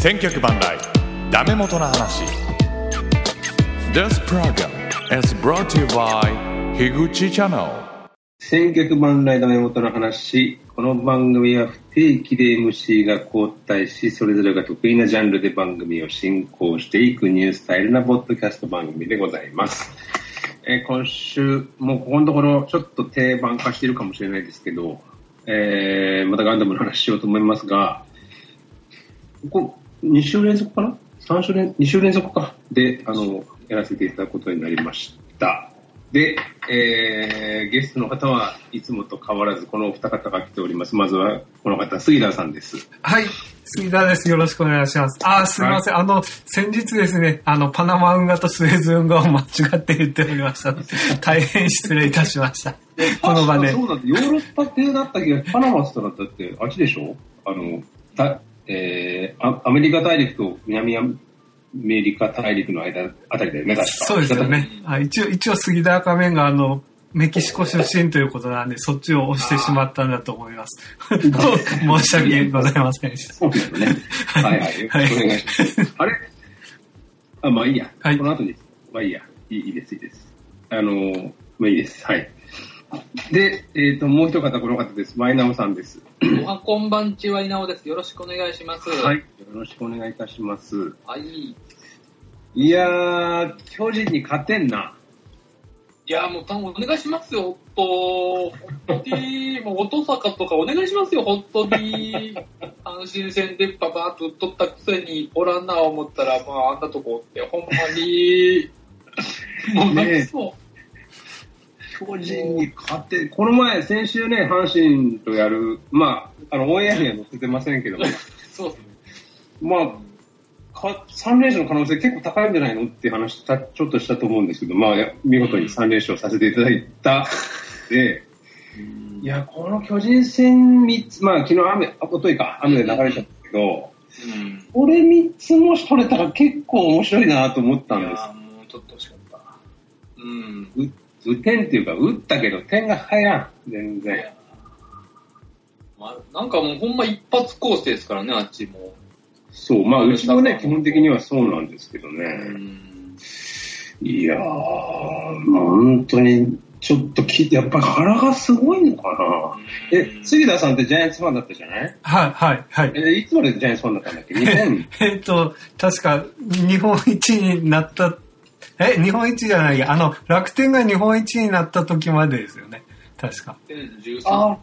千脚万来ダメ元の話 This program is brought to you by 樋口チャンネル千脚万来ダメ元の話。この番組は不定期で MC が交代し、それぞれが得意なジャンルで番組を進行していくニュースタイルなポッドキャスト番組でございます。え今週、もうここのところちょっと定番化しているかもしれないですけど、えーまたガンダムの話しようと思いますが、ここ2週連続かな ?3 週連、2週連続か。で、あの、やらせていただくことになりました。で、えーゲストの方はいつもと変わらずこのお二方が来ております。まずはこの方、杉田さんです。はい、杉田です。よろしくお願いします。あー、すみません。あの、先日ですね、あの、パナマ運河とスエズ運河を間違って言っておりましたので、大変失礼いたしました。この場で。そうだって、ヨーロッパ系だったけど、パナマって言ったらだって、あっちでしょ？あの、たえーアアメリカ大陸と南アメリカ大陸の間あたりだよね、確か。そうですよね。あ一応、一応杉田赤面があの、メキシコ出身ということなんで、そっちを押してしまったんだと思います。申し訳ございませんでした。そうですよね。はいはい。よろしくお願いします。あれ？あ、まあいいや。はいこの後に。まあいいや。いいいいです、いいです。あの、まあいいです。はい。で、えっ、と、もう一方、この方です。マイナオさんです。おはこんばんちは稲尾です。よろしくお願いします。はい。よろしくお願いいたします。はい。いいやー、巨人に勝てんな。や、もう多分お願いしますよ、ほっと。ほっとに、もう音坂とかお願いしますよ、ほっとに。阪神戦でパパーっと取ったくせにおらんな思ったら、まああんなとこって、ほんまに。もう泣きそう。巨人に勝て、この前、先週ね、阪神とやる、まあ、あの、オンエアには載せてませんけども、そうですね。まあ、か3連勝の可能性結構高いんじゃないのっていう話したちょっとしたと思うんですけど、まあ、見事に3連勝させていただいた。で、いや、この巨人戦3つ、まあ、昨日雨、あ、おといか、雨で流れちゃったけど、うん。これ3つもし取れたら結構面白いなと思ったんですいや、。もうちょっと惜しかった。うん。う打点っていうか、打ったけど点が入らん。全然。まあ、なんかもうほんま一発コースですからね、あっちも。そう、まあ、うちもね、基本的にはそうなんですけどうね。ん。いやー、まあ、本当に、ちょっと聞いて、やっぱり腹がすごいのかな。え、杉田さんってジャイアンツファンだったじゃない？はい、はい、はい。え、いつまでジャイアンツファンだったんだっけ ?2000? えっと、確か、日本一になった、え、日本一じゃないや、あの、楽天が日本一になった時までですよね。確か。2013あ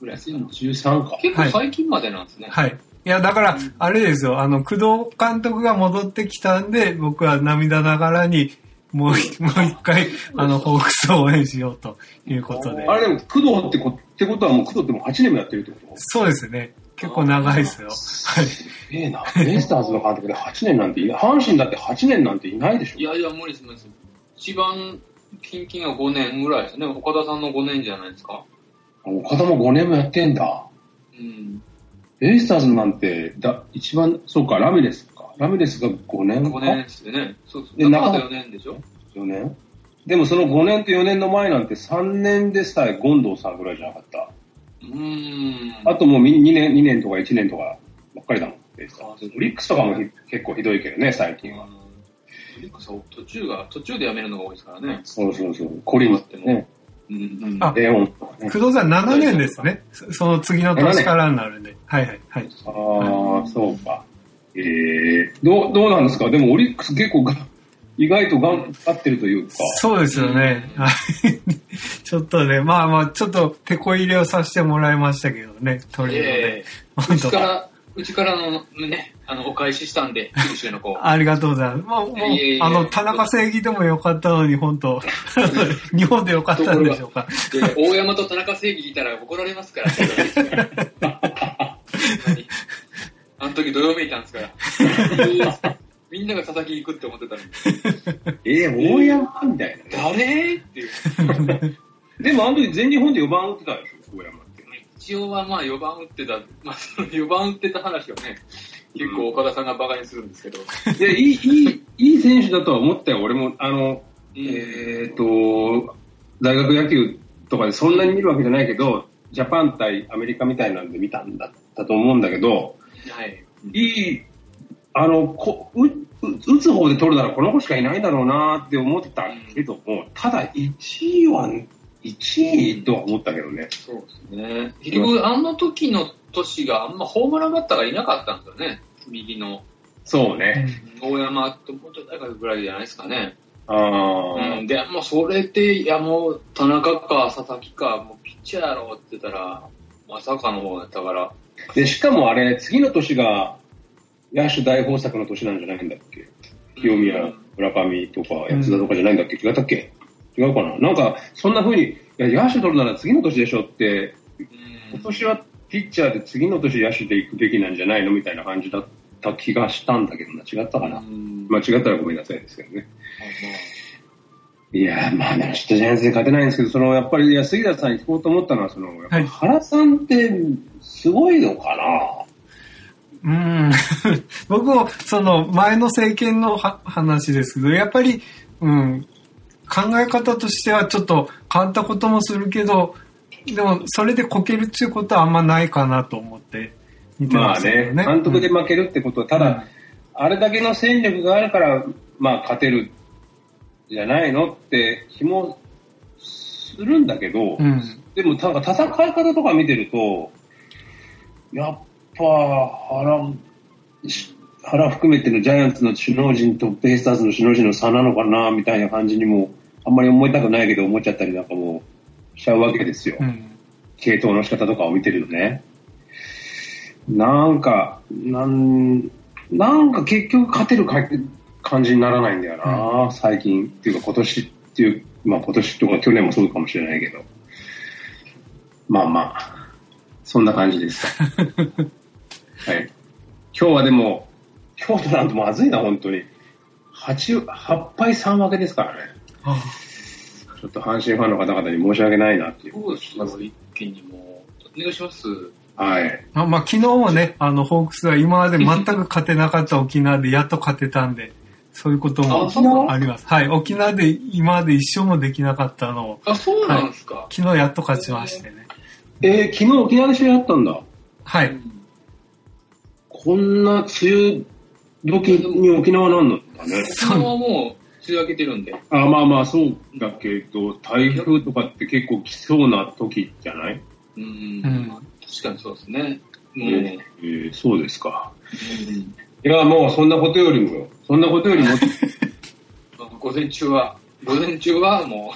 ぐらいですか。13か。結構最近までなんですね。はい。いや、だから、あれですよ、あの、工藤監督が戻ってきたんで、僕は涙ながらに、もう、もう一回、あの、ホークスを応援しようということで。あれでも、工藤ってこってことはもう工藤ってもう8年もやってるってこと？そうですね。結構長いですよ。はい。ええな。ベイスターズの監督で8年なんていない。阪神だって8年なんていないでしょい。やいや、無理です、無理です。一番、近々が5年ぐらいですね。岡田さんの5年じゃないですか。岡田も5年もやってんだ。うん。ベイスターズなんて、だ、一番、そうか、ラミレスか。ラミレスが5年か？5年ですよね。そうそう。で中4年でしょ ?4 年？でもその5年と4年の前なんて3年でさえ権藤さんぐらいじゃなかった。うーん。あともう2年、2年とか1年とかばっかりだもん。オリックスとかもひ結構ひどいけどね、最近は。うんオリックスは途中が、途中でやめるのが多いですからね。そうそうそう。コリンってね。うんうん。あレオンとかね。工藤さん7年ですね。そその次の年からになるんで。はいはいはい。ああ、そうか。ええどう、どうなんですか？でもオリックス結構が、意外と頑張ってるというか。そうですよね。はい ちょっとね、まあまあ、ちょっと手こ入れをさせてもらいましたけどね、トリオで。ええ本当うちから、うちからのね、あの、お返ししたんで、九州の子。ありがとうございます。まあ、もうあの、田中正義でもよかったのに、本当 日本でよかったんでしょうか。で大山と田中正義いたら怒られますから、何 あの時どよめいたんですから。みんなが佐々木行くって思ってたのに。ええ大山みたいなね。誰っていう。でもあの時全日本で4番打ってたでしょ、大山って。一応はまあ4番打ってた、まあその4番打ってた話をね、結構岡田さんがバカにするんですけど。で、いい、いい、いい選手だとは思ったよ、俺も。あの、うんえっ、と、大学野球とかでそんなに見るわけじゃないけど、ジャパン対アメリカみたいなんで見たんだったと思うんだけど、はい。いい、あの、こう、う打つ方で取るならこの子しかいないだろうなって思ってたけども、ただ1位は、1位とは思ったけどね。そうですね。結局、あの時の年があんまホームランバッターがいなかったんですよね。右の。そうね。大山ともうちょっと誰かぐらいじゃないですかね。ああ、うん。で、もうそれで、いやもう、田中か佐々木か、もうピッチャーやろって言ったら、まさかの方だったから。で、しかもあれ、次の年が、野手大豊作の年なんじゃないんだっけ？清宮、村上とか、安田とかじゃないんだっけ、違ったっけ違うかな？なんか、そんな風に、いや、野手取るなら次の年でしょって、うん。今年はピッチャーで次の年野手で行くべきなんじゃないの？みたいな感じだった気がしたんだけどな、違ったかな？う。ん。間違ったらごめんなさいですけどね。まあ。いやー、まあ、明日ジャイアンツで勝てないんですけど、その、やっぱり、いや、杉田さんに聞こうと思ったのは、その、原さんって、すごいのかな？うん。僕も、その、前の政権のは話ですけど、やっぱり、うん、考え方としてはちょっと変わったこともするけど、でも、それでこけるっていうことはあんまないかなと思って見てまあますけどね。ね、監督で負けるってことは、ただ、あれだけの戦力があるから、まあ、勝てる、じゃないのって気もするんだけど、うん。うん。でも、なんか戦い方とか見てると、やっぱ原、し原含めてのジャイアンツの首脳陣とベイスターズの首脳陣の差なのかな、みたいな感じにも、あんまり思いたくないけど思っちゃったりなんかもしちゃうわけですよ。うん。系統の仕方とかを見てるとね。なんか、なん、なんか結局勝てるか感じにならないんだよな、最近。っていうか今年っていう、まあ今年とか去年もそうかもしれないけど。まあまあ、そんな感じです。はい。今日はでも、今日となんとまずいな、本当に。8、8敗3分けですからね。あちょっと阪神ファンの方々に申し訳ないなっていう。どうですか一気にもう。お願いします。はい。あまあ、昨日もね、あの、ホークスは今まで全く勝てなかった沖縄でやっと勝てたんで、そういうこともあります。はい。沖縄で今まで一生もできなかったのを、あ、そうなんですか。昨日やっと勝ちましてね。えー、昨日沖縄で試合あったんだ。はい。うんこんな梅雨時に沖縄なんだね。沖縄はもう、梅雨明けてるんで。あまあまあそうだけど、台風とかって結構来そうな時じゃない、うん。うん確かにそうですね。もう、えーそうですか。うんいや、もうそんなことよりもよ。そんなことよりも、まあ午前中は、午前中はも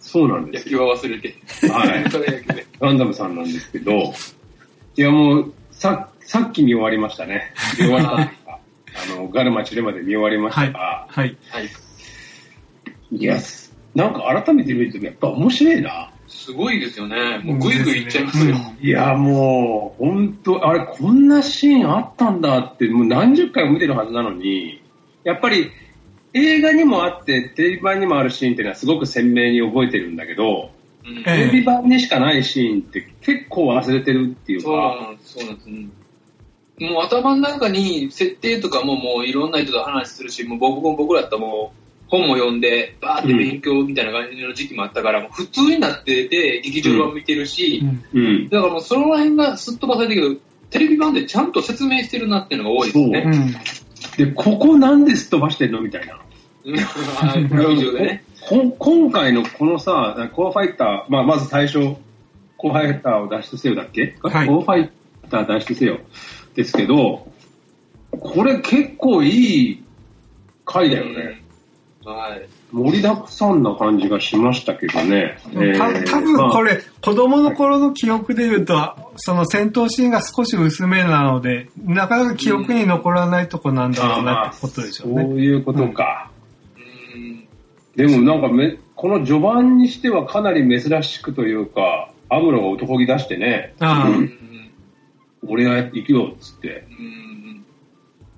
そうなんう、野ですよ。球は忘れて。はい。それ野球で。ガンダムさんなんですけど、いやもう、さ、さっき見終わりましたね。見終わったあの、ガルマチレまで見終わりましたが、はい。はい。い、や、なんか改めて見るとやっぱ面白いな。すごいですよね。もうぐいぐいいっちゃいますよ。いや、もう、本当あれ、こんなシーンあったんだって、もう何十回も見てるはずなのに、やっぱり、映画にもあって、テレビ版にもあるシーンっていうのはすごく鮮明に覚えてるんだけど、うんテレビ版にしかないシーンって結構忘れてるっていうか、そうなんです。うんもう頭の中に設定とかももういろんな人と話するし、もう僕も僕らだったらもう本も読んで、バーって勉強みたいな感じの時期もあったから、もう普通になってて、劇場版見てるし、うんうん。だからもうその辺がすっ飛ばされてるけど、テレビ版でちゃんと説明してるなっていうのが多いですね。うん。で、ここなんですっ飛ばしてんの？みたいな。今回のこのさ、コアファイター、まあ、まず最初、コアファイターを脱出せよだっけ、はいコアファイター脱出せよですけど、これ結構いい回だよね。はい。盛りだくさんな感じがしましたけどね。た多分これ、れ、子供の頃の記憶で言うと、その戦闘シーンが少し薄めなので、なかなか記憶に残らないとこなんだろうなってことでしょうそうね。いうことか。うんでもなんかめ、この序盤にしてはかなり珍しくというか、アムロが男気出してね、ああううんん俺が行くよっつって。うん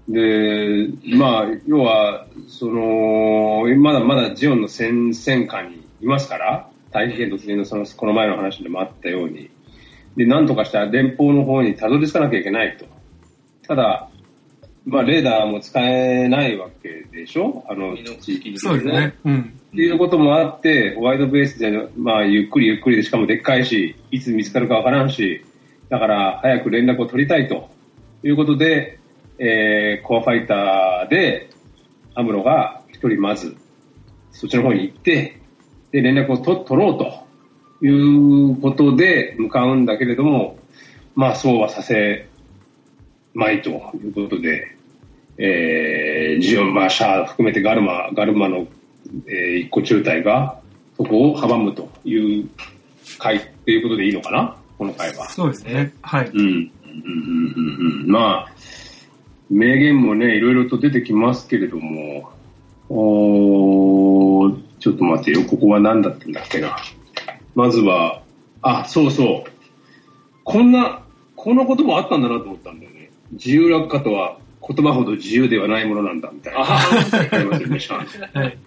で、まあ、要は、その、まだまだジオンの戦戦下にいますから、大気圏突入のその、この前の話でもあったように、で、なんとかして連邦の方にたどり着かなきゃいけないと。ただ、まあ、レーダーも使えないわけでしょ？あの地域に、そうですね。うん。っていうこともあって、ワイドベースで、まあ、ゆっくりゆっくりで、しかもでっかいし、いつ見つかるかわからんし、だから早く連絡を取りたいということで、えーコアファイターで、アムロが一人まず、そっちの方に行って、で、連絡をと取ろうということで向かうんだけれども、まあ、そうはさせまいということで、えー、ジオン、まあ、シャア含めてガルマ、ガルマの、えー一個中隊が、そこを阻むという回っていうことでいいのかな？この回は。そうですね。はい。うん。うんうんうんうんまあ、名言もね、いろいろと出てきますけれども、おーちょっと待ってよ、ここは何だったんだっけな。まずは、あ、そうそう。こんな、こんなこともあったんだなと思ったんだよね。自由落下とは言葉ほど自由ではないものなんだ、みたいな。あますよねシャアはい。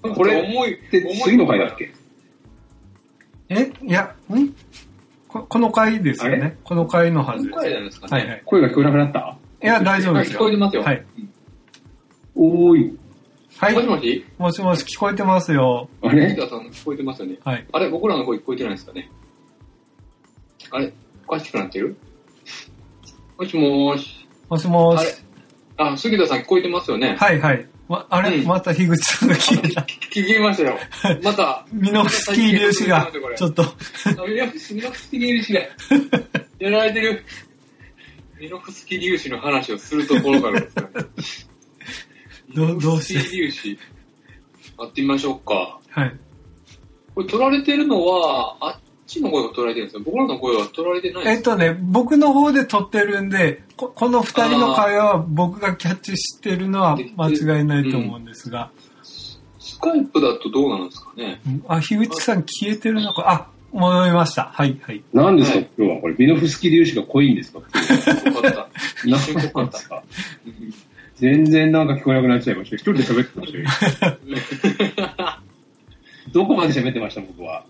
これ重い、で、次の回だっけ？え？いや、ん？ここの回ですよあね。この回のはずです。重いじゃないですかね。はいはい。声が聞こえなくなった？いや、大丈夫はいですよ。聞こえてますよ。はい。おーい。はいもし。もし？もしもし、聞こえてますよ。あ藤れ？田さん聞こえてますよね。はい。あれ？僕らの声聞こえてないですかね？あれ？おかしくなってる？もしもーし。もしもあれ？し。あ、杉田さん聞こえてますよねはいはい。ま、あれ、うんまた樋口さんが消えた。聞きましたよ。また、ミノフスキー粒子が、ちょっと、あミノフスミノフスキ粒子がやられてる。ミノフスキ粒子の話をするところからですね。どどうミノフスキ粒子。やってみましょうか。はい。これ取られてるのは、あっちの声が取られてるんですよ。僕らの声は取られてないんですえっとね、僕の方で撮ってるんで、ここの二人の会話は僕がキャッチしてるのは間違いないと思うんですが、スカイプだとどうなんですかね？うんあ、樋口さん消えてるのか、あ、戻りました。はい、はい。何ですか、はい今日はこれ、ミノフスキ粒子が濃いんですか？よかった。一瞬よかった全然なんか聞こえなくなっちゃいました。一人で喋ってましたよ。どこまで喋ってました、僕は？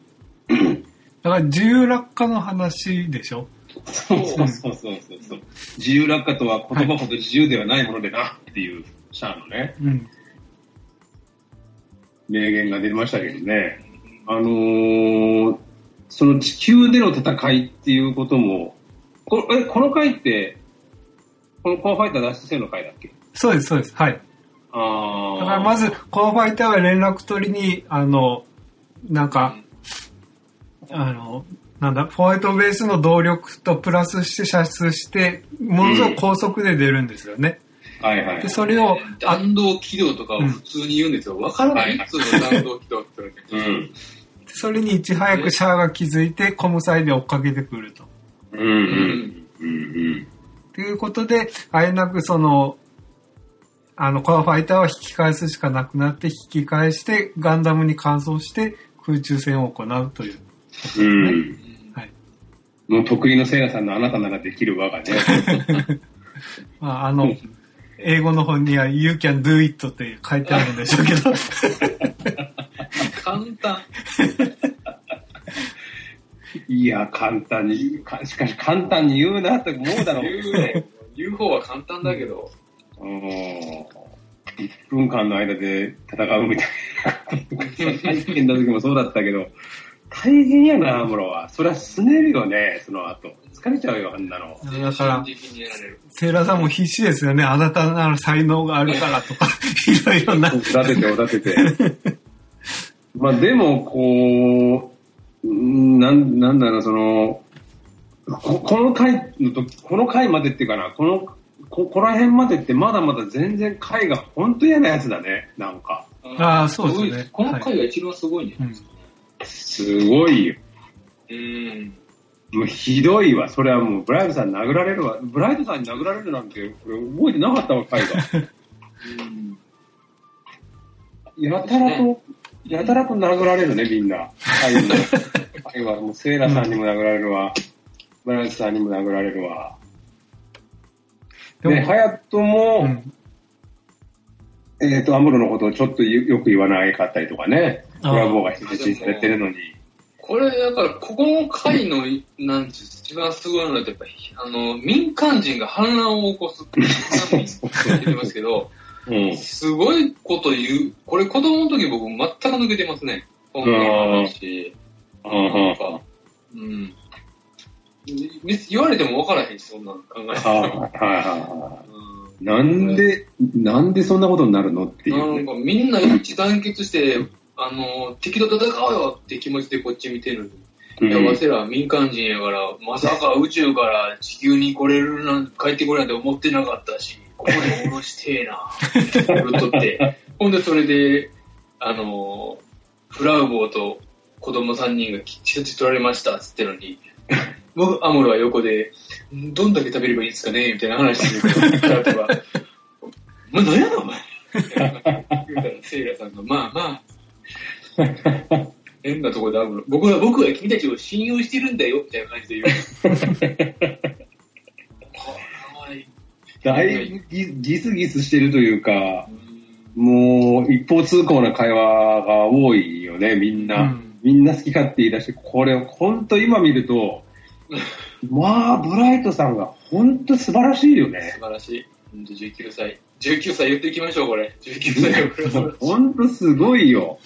だから自由落下の話でしょ？そうそうそうそうそう。自由落下とは言葉ほど自由ではないものでなっていう、シャアのね、うん。名言が出ましたけどね。あのー、その地球での戦いっていうことも、こえこの回って、このコアファイター脱出せの回だっけ？そうです、そうです。はい。あだからまず、コアファイターが連絡取りに、あの、なんか、あの、なんだ、ホワイトベースの動力とプラスして射出して、ものすごく高速で出るんですよね。はいはいで、。それを、あ弾道軌道とかを普通に言うんですよ。わからない普通の弾道軌道って言われて。うん。それにいち早くシャアが気づいて、コムサイで追っかけてくると。うんうん。うんうん。ということで、あえなくその、あの、コアファイターは引き返すしかなくなって、引き返して、ガンダムに換装して、空中戦を行うという。うん。はい。もう得意のセイラさんのあなたならできる輪がね。まあ、あの、英語の本には You can do it って書いてあるんでしょうけど、簡単。いや、簡単に、かしかし簡単に言うなって思うだろう。言うね。言う方は簡単だけど。うん。1分間の間で戦うみたいな。体験の時もそうだったけど、大変やな、アムロは。そりゃすねるよね、その後。疲れちゃうよ、あんなの。だから。セイラさんも必死ですよね。あなたなら才能があるからとか、いろいろな。おだてて、おだてて。まあでも、こう、うんなん、なんだろう、その、ここの回の時、この回までっていうかな、この、ここら辺までってまだまだ全然回が本当嫌なやつだね、なんか。あーそうですねこの回が一番すごいんじゃないですかね。すごいよ。うん。もうひどいわ。それはもうブライトさんに殴られるわ。ブライトさんに殴られるなんて、これ覚えてなかったわ、回が。うんやたらと、やたらと殴られるね、みんな。回の回はもうセイラさんにも殴られるわ。ブライトさんにも殴られるわ。でもで、ハヤットも、うんえっ、と、アムロのことをちょっとよく言わなかったりとかね。ブラボーが人質にされてるのに。これ、だから、ここの回の、なんていう一番すごいのは、やっぱり、あの、民間人が反乱を起こすって、言ってますけど、うん。すごいこと言う。これ子供の時僕全く抜けてますね。今回の話。うんなんか、うん。言われても分からへんし、そんなの考えはいはいはい。なんで、なんでそんなことになるのっていうね。なんかみんな一致団結して、あの、敵と戦おうよって気持ちでこっち見てるのに。いや、わせら民間人やから、まさか宇宙から地球に来れるなん、帰ってこれなんて思ってなかったし、ここで下ろしてえな、言っとって。ほんで、それで、あの、フラウボーと子供3人が人質取られましたっつってのに、僕、アムロは横で、んどんだけ食べればいいんですかねみたいな話してるから、お前何やねん、お前。言うたら、セイラさんが、まあまあ、変なところで会うの？僕は、僕は君たちを信用してるんだよ、みたいな感じで言う。だいぶギギスギスしてるというか、もう一方通行な会話が多いよね、みんな。うんみんな好き勝手言い出して、これ本当今見ると、まあ、ブライトさんが本当素晴らしいよね素。晴らしい。ほんと19歳。19歳言っていきましょう、これ。19歳。本当すごいよ。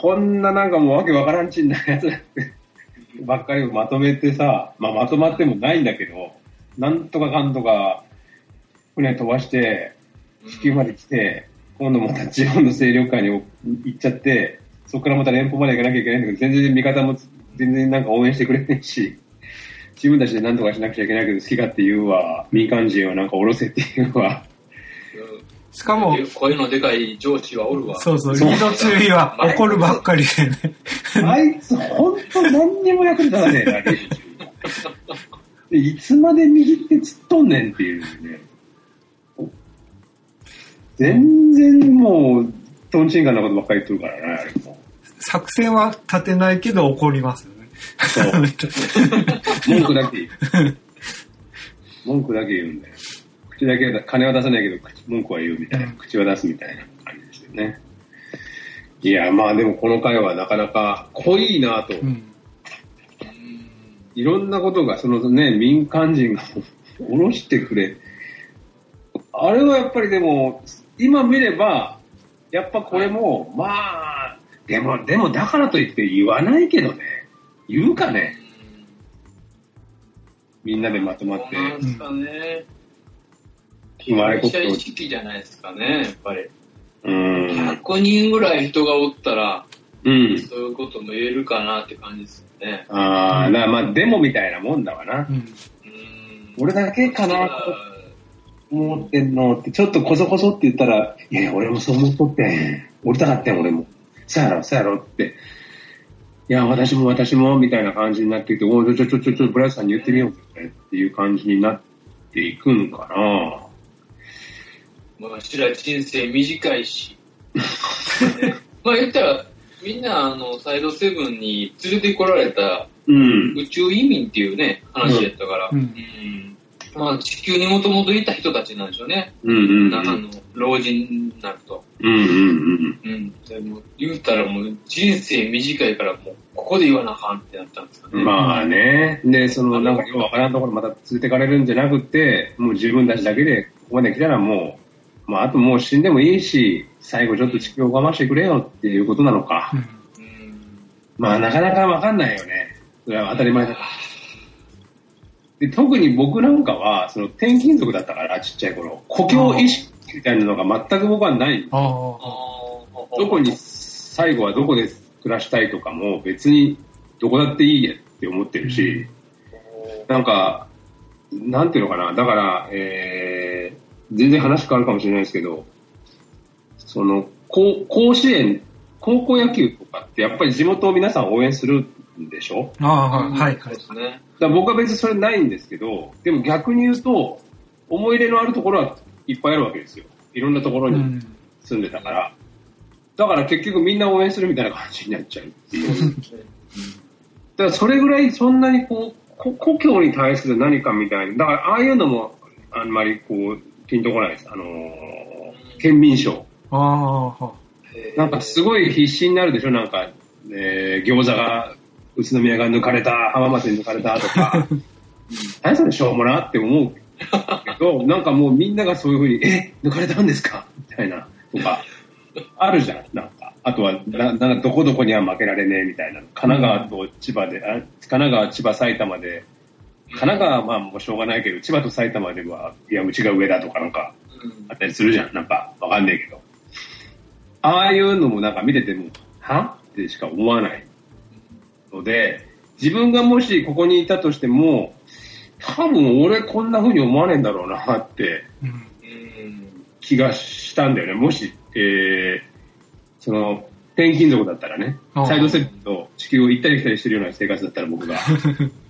こんななんかもうわけわからんちんなやつ ばっかりをまとめてさ、まあまとまってもないんだけど、なんとかかんとか船飛ばして、地球まで来て、今度また地方の勢力下に行っちゃって、そこからまた連邦まで行かなきゃいけないんだけど、全然味方も全然なんか応援してくれないし、自分たちで何とかしなくちゃいけないけど好き勝手言うわ、民間人はなんか下ろせって言うわ。しかも、声のでかい上司はおるわ。そうそう、リそうード中には 怒るばっかりでね。あいつ、ほんと何にも役に立たねえな、でいつまで右って突っとんねんっていうね。全然もう、トンチンカンなことばっかり言ってるからね、あれも。作戦は立てないけど怒りますよね。そう。文句だけ言う。文句だけ言うんだよ。口だけだ、金は出さないけど、口文句は言うみたいな。口は出すみたいな感じですよね。いや、まあでもこの回はなかなか濃いなと。うん。いろんなことが、そのね、民間人が下ろしてくれ。あれはやっぱりでも、今見れば、やっぱこれも、まあ、でも、でもだからといって言わないけどね。言うかね。みんなでまとまってそう。なんですかね。うまいこと被害者意識じゃないですかね、やっぱり。うん。100人ぐらい人がおったら、うん。そういうことも言えるかなって感じですよね。ああ、なまあ、デモみたいなもんだわなう。ん。うん俺だけかなと思ってんのって、ちょっとこそこそって言ったら、いやいや、俺もそう思っとってん。降りたかったん、俺も。そうやろ、そうやろって。いや、私も私も、みたいな感じになってきて、おいちょちょちょちょ、ブライスさんに言ってみようぜっていう感じになっていくんかな。まあ、わしら人生短いし。まあ言ったら、みんなあの、サイドセブンに連れてこられたうん。宇宙移民っていうね、話やったから、うんうんまあ地球にもともといた人たちなんでしょうね。うんうんあの、老人になると。うんうんうん。うん。でも言うたらもう人生短いからもう、ここで言わなあかんってなったんですかね。まあね。で、その、なんか、ようわからんところまた連れてかれるんじゃなくて、もう自分たちだけで、ここまで来たらもう、まあ、あともう死んでもいいし、最後ちょっと地球を我慢してくれよっていうことなのか。うんうん。まあ、なかなかわかんないよね。それは当たり前だ。で特に僕なんかは、その転勤族だったから、ちっちゃい頃、故郷意識みたいなのが全く僕はない。どこに最後はどこで暮らしたいとかも別にどこだっていいやって思ってるし、なんか、なんていうのかな、だから、えー、全然話変わるかもしれないですけど、その、甲甲子園、高校野球とかってやっぱり地元を皆さん応援するんでしょ？ああ、はい、はいそう。ですね。だ僕は別にそれないんですけど、でも逆に言うと、思い入れのあるところはいっぱいあるわけですよ。いろんなところにうん。住んでたから。だから結局みんな応援するみたいな感じになっちゃうっていう。だからそれぐらいそんなにこう、こ故郷に対する何かみたいな、だからああいうのもあんまりこう、ピンとこないです。あのー、県民賞。ああ、はなんかすごい必死になるでしょ？なんか、えー、餃子が、宇都宮が抜かれた、浜松に抜かれたとか、何それしょうもなって思うけど、なんかもうみんながそういうふうに、え、抜かれたんですか？みたいな、とか、あるじゃん、なんか。あとは、ななんかどこどこには負けられねえみたいな。神奈川と千葉で、あ神奈川、千葉、埼玉で、神奈川はまあもうしょうがないけど、千葉と埼玉では、いや、うちが上だとかなんかうんあったりするじゃん。なんか、わかんないけど。ああいうのもなんか見てても、は？ってしか思わないので、自分がもしここにいたとしても、多分俺こんな風に思わねえんだろうなって気がしたんだよね。もし、えー、その、転勤族だったらね、サイドセットと地球を行ったり来たりしてるような生活だったら僕が。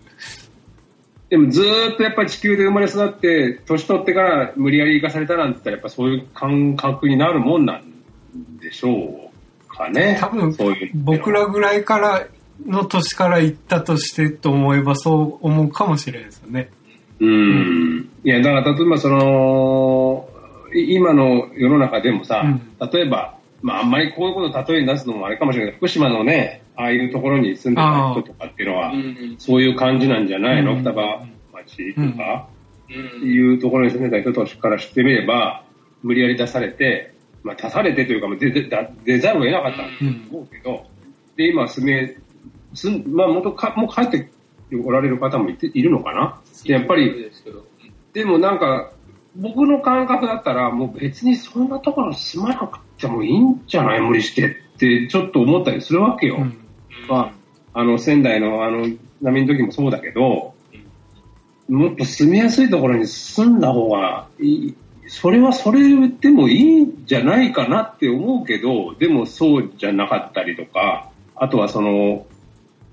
でもずーっとやっぱり地球で生まれ育って、年取ってから無理やり行かされたなんて言ったらやっぱそういう感覚になるもんなんでしょうかね。多分そういう僕らぐらいからの年から行ったとしてと思えばそう思うかもしれないですよね。うん。いや、だから例えばその、い今の世の中でもさ、うん例えば、まああんまりこういうことを例えに出すのもあれかもしれないけど、福島のね、ああいうところに住んでた人とかっていうのは、うん。そういう感じなんじゃないの、うん。双葉町とか、うん。いうところに住んでた人たちから知ってみれば、無理やり出されて、まあ出されてというか、まあ出出出ざるを得なかったと思うけど、で、今住め、住んまあ元か、もう帰っておられる方もいているのかな？でやっぱり、でもなんか、僕の感覚だったら、もう別にそんなところ住まなくてもいいんじゃない？無理してって、ちょっと思ったりするわけよ。うんまあ、あの、仙台のあの、波の時もそうだけど、もっと住みやすいところに住んだ方がいい。それはそれでもいいんじゃないかなって思うけど、でもそうじゃなかったりとか、あとはその、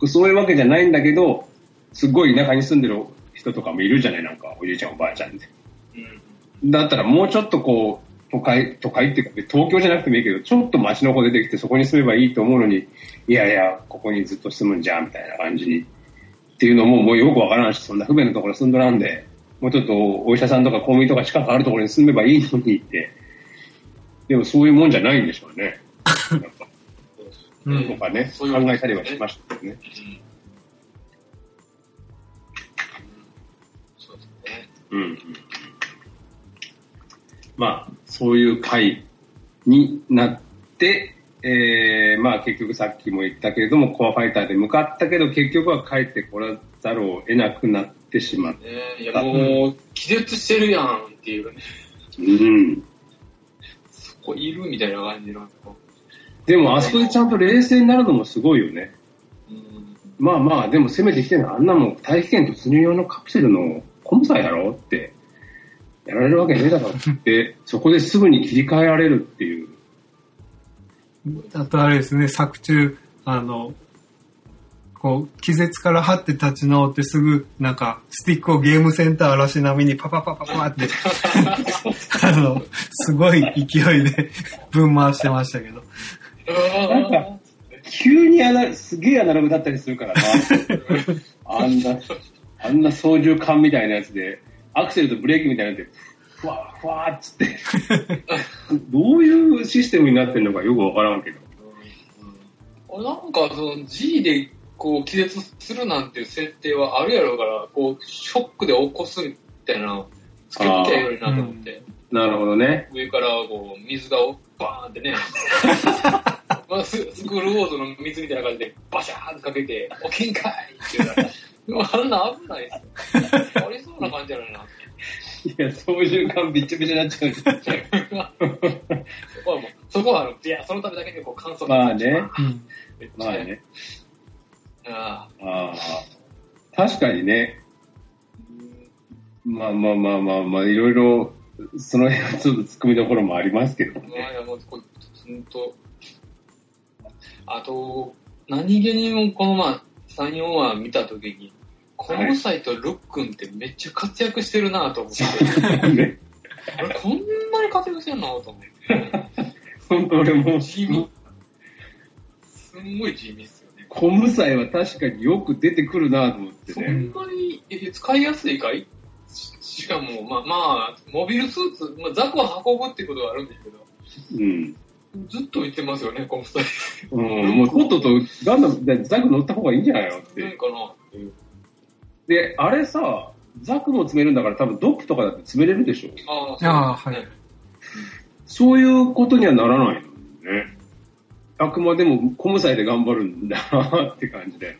そういうわけじゃないんだけど、すごい田舎に住んでる人とかもいるじゃないなんか、おじいちゃんおばあちゃんで。うんだったらもうちょっとこう、都会、都会っていうか、東京じゃなくてもいいけど、ちょっと街の子出てきてそこに住めばいいと思うのに、いやいや、ここにずっと住むんじゃん、みたいな感じに。っていうのももうよくわからんし、そんな不便なところ住んどらんで、もうちょっとお医者さんとか公務員とか近くあるところに住めばいいのにって。でもそういうもんじゃないんでしょうね。やっぱうんとかね、考えたりはしましたけどね。そうですね。うんうんうんまあ、そういう会になって、えー、まあ結局さっきも言ったけれども、コアファイターで向かったけど、結局は帰ってこらざるを得なくなってしまった。ねいやもう、気絶してるやんっていうね、うん。そこいるみたいな感じの。でも、あそこでちゃんと冷静になるのもすごいよね。うんまあまあ、でも攻めてきてるのは、あんなもん大気圏突入用のカプセルのコムサイだろって、やられるわけねえだろって、そこですぐに切り替えられるっていう。あとあれですね、作中、あの、こう、気絶から張って立ち直ってすぐ、なんか、スティックをゲームセンター嵐並みにパパパパパって、あの、すごい勢いでぶん回してましたけど。なんか急にアナすげえアナログだったりするからな。あんな、あんな操縦桿みたいなやつで、アクセルとブレーキみたいなので、ふわふわーっつって、どういうシステムになってるのかよくわからんけど。俺なんかその G でこう気絶するなんていう設定はあるやろうから、こうショックで起こすみたいなのをつけときゃいいのになと思って、なるほどね。上からこう水がバーンってね、まあ、ススクールウォーズの水みたいな感じでバシャーンってかけて、起きんかいって言うから、でもあんな危ないですよ。ありそうな感じやのにな。いや、操縦桿びっちゃびちゃになっちゃう。そこはもう、そこはあの、いや、そのためだけにこう乾燥まあねまあね。あああ。確かにね。まあまあまあまあまあ、いろいろ、その辺はちょっと突っ込みどころもありますけどあ、ね。いや、もう、こう、ほんと、あと、何気にもこのまあ、3、4話見たときに、コムサイとルックンってめっちゃ活躍してるなと思って、ねあれこんなに活躍してんのと思って、本当俺も、地味。すんごい地味っすよね。コムサイは確かによく出てくるなと思ってそんね。なにえ使いやすいかい？ししかも、まあまあ、モビルスーツ、まあ、ザクを運ぶってことはあるんですけど、うん。ずっと言ってますよね、コムサイ。うん、もうとっととガンダム、でザク乗った方がいいんじゃないの？って。かな。で、あれさ、ザクも詰めるんだから多分ドックとかだって詰めれるでしょあああそうですねそういうことにはならないのね。あくまでもコムサイで頑張るんだなって感じだよね。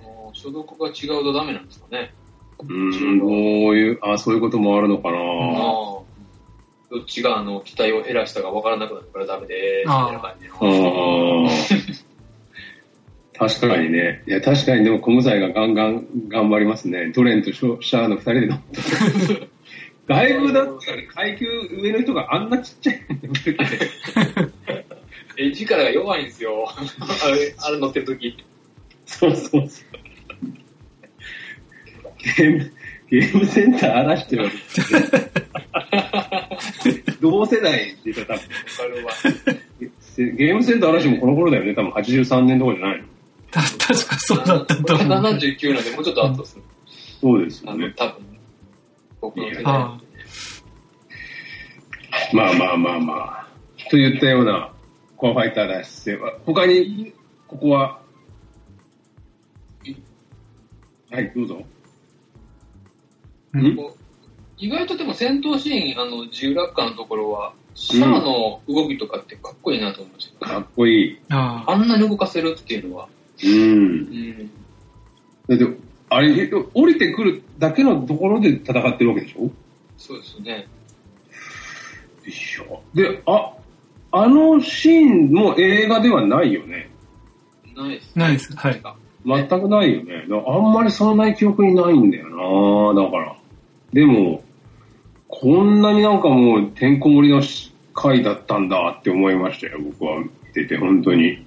もう所属が違うとダメなんですかね。うん、どういう、あ、そういうこともあるのかな。ああどっちがあの期待を減らしたか分からなくなるからダメでーすみたいな感じの。確かにね。いや、確かにでも、小無罪がガンガン頑張りますね。ドレンとショシャアの二人で乗って。外部だったらね、階級上の人があんなちっちゃいのに乗ってて。え、力が弱いんですよ。あれ、あれ乗ってる時そうそうそう。ゲーム、センター荒らしてるわけ 同世代って言ったら多分。ゲームセンター嵐もこの頃だよね。多分83年とかじゃないのた確かそうだったと思う。79なんでもうちょっと後です。そうですよね。多分。僕の世代。あまあまあまあまあ。といったようなコアファイター脱出戦は、他に、ここは、はい、どうぞ。意外とでも戦闘シーン、あの、自由落下のところは、シャアの動きとかってかっこいいなと思いました。かっこいい。ああんなに動かせるっていうのは。うんう。ん。だって、あれ、降りてくるだけのところで戦ってるわけでしょ？そうですね。でしょ。で、あ、あのシーンも映画ではないよね。ないです、ないですはい全くないよね。あんまりそんなに記憶にないんだよなだから。でも、こんなになんかもうてんこ盛りの回だったんだって思いましたよ、僕は見てて、本当に。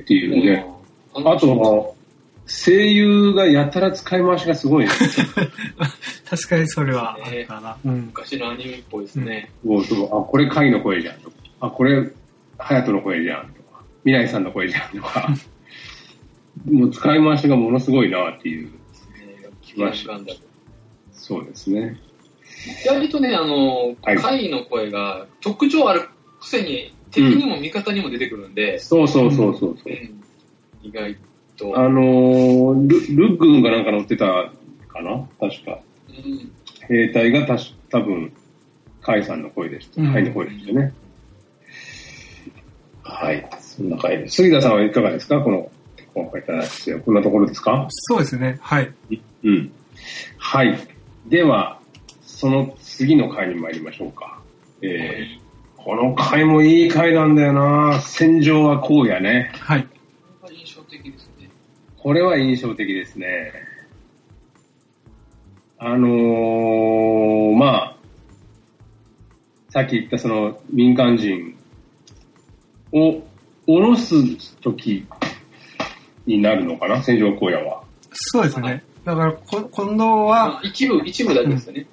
っていうね。あと、声優がやたら使い回しがすごいね。確かにそれはあるかな。うん。昔のアニメっぽいですね。そうそうあ、これ貝の声じゃんとか。あ、これ、隼人の声じゃんとか。未来さんの声じゃんとか。もう使い回しがものすごいなっていう。来ました。そうですね。意外とね、あの、はい回の声が特徴あるくせに敵にも味方にも出てくるんで、そうそうそうそうそうう。ん意外と。あのール、ルッグンがなんか乗ってたかな？確か。うん兵隊がたし多分、カイさんの声でした。うんカイの声でしたね。はい。そんな回です。杉田さんはいかがですか？この、今回いただいて、こんなところですか？そうですね。はい。うん。はい。では、その次の回に参りましょうか。えー、この回もいい回なんだよな戦場はこうやね。はい。これは印象的ですね。これは印象的ですね。あのー、まあ、さっき言ったその民間人を降ろす時になるのかな？戦場荒野は。そうですね。だからこ、今度まは、あ一部、一部だけですよね。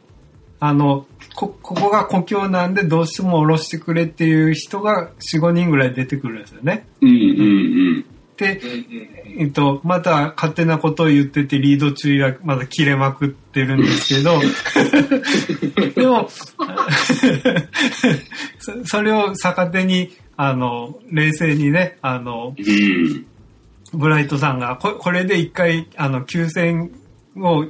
あの、こ、ここが故郷なんでどうしても降ろしてくれっていう人が4、5人ぐらい出てくるんですよね。うんうんで、うんうんえっと、また勝手なことを言っててリード中はまだ切れまくってるんですけど、でも、そそれを逆手に、あの、冷静にね、あの、うん。うん。ブライトさんが、ここれで一回、あの、休戦を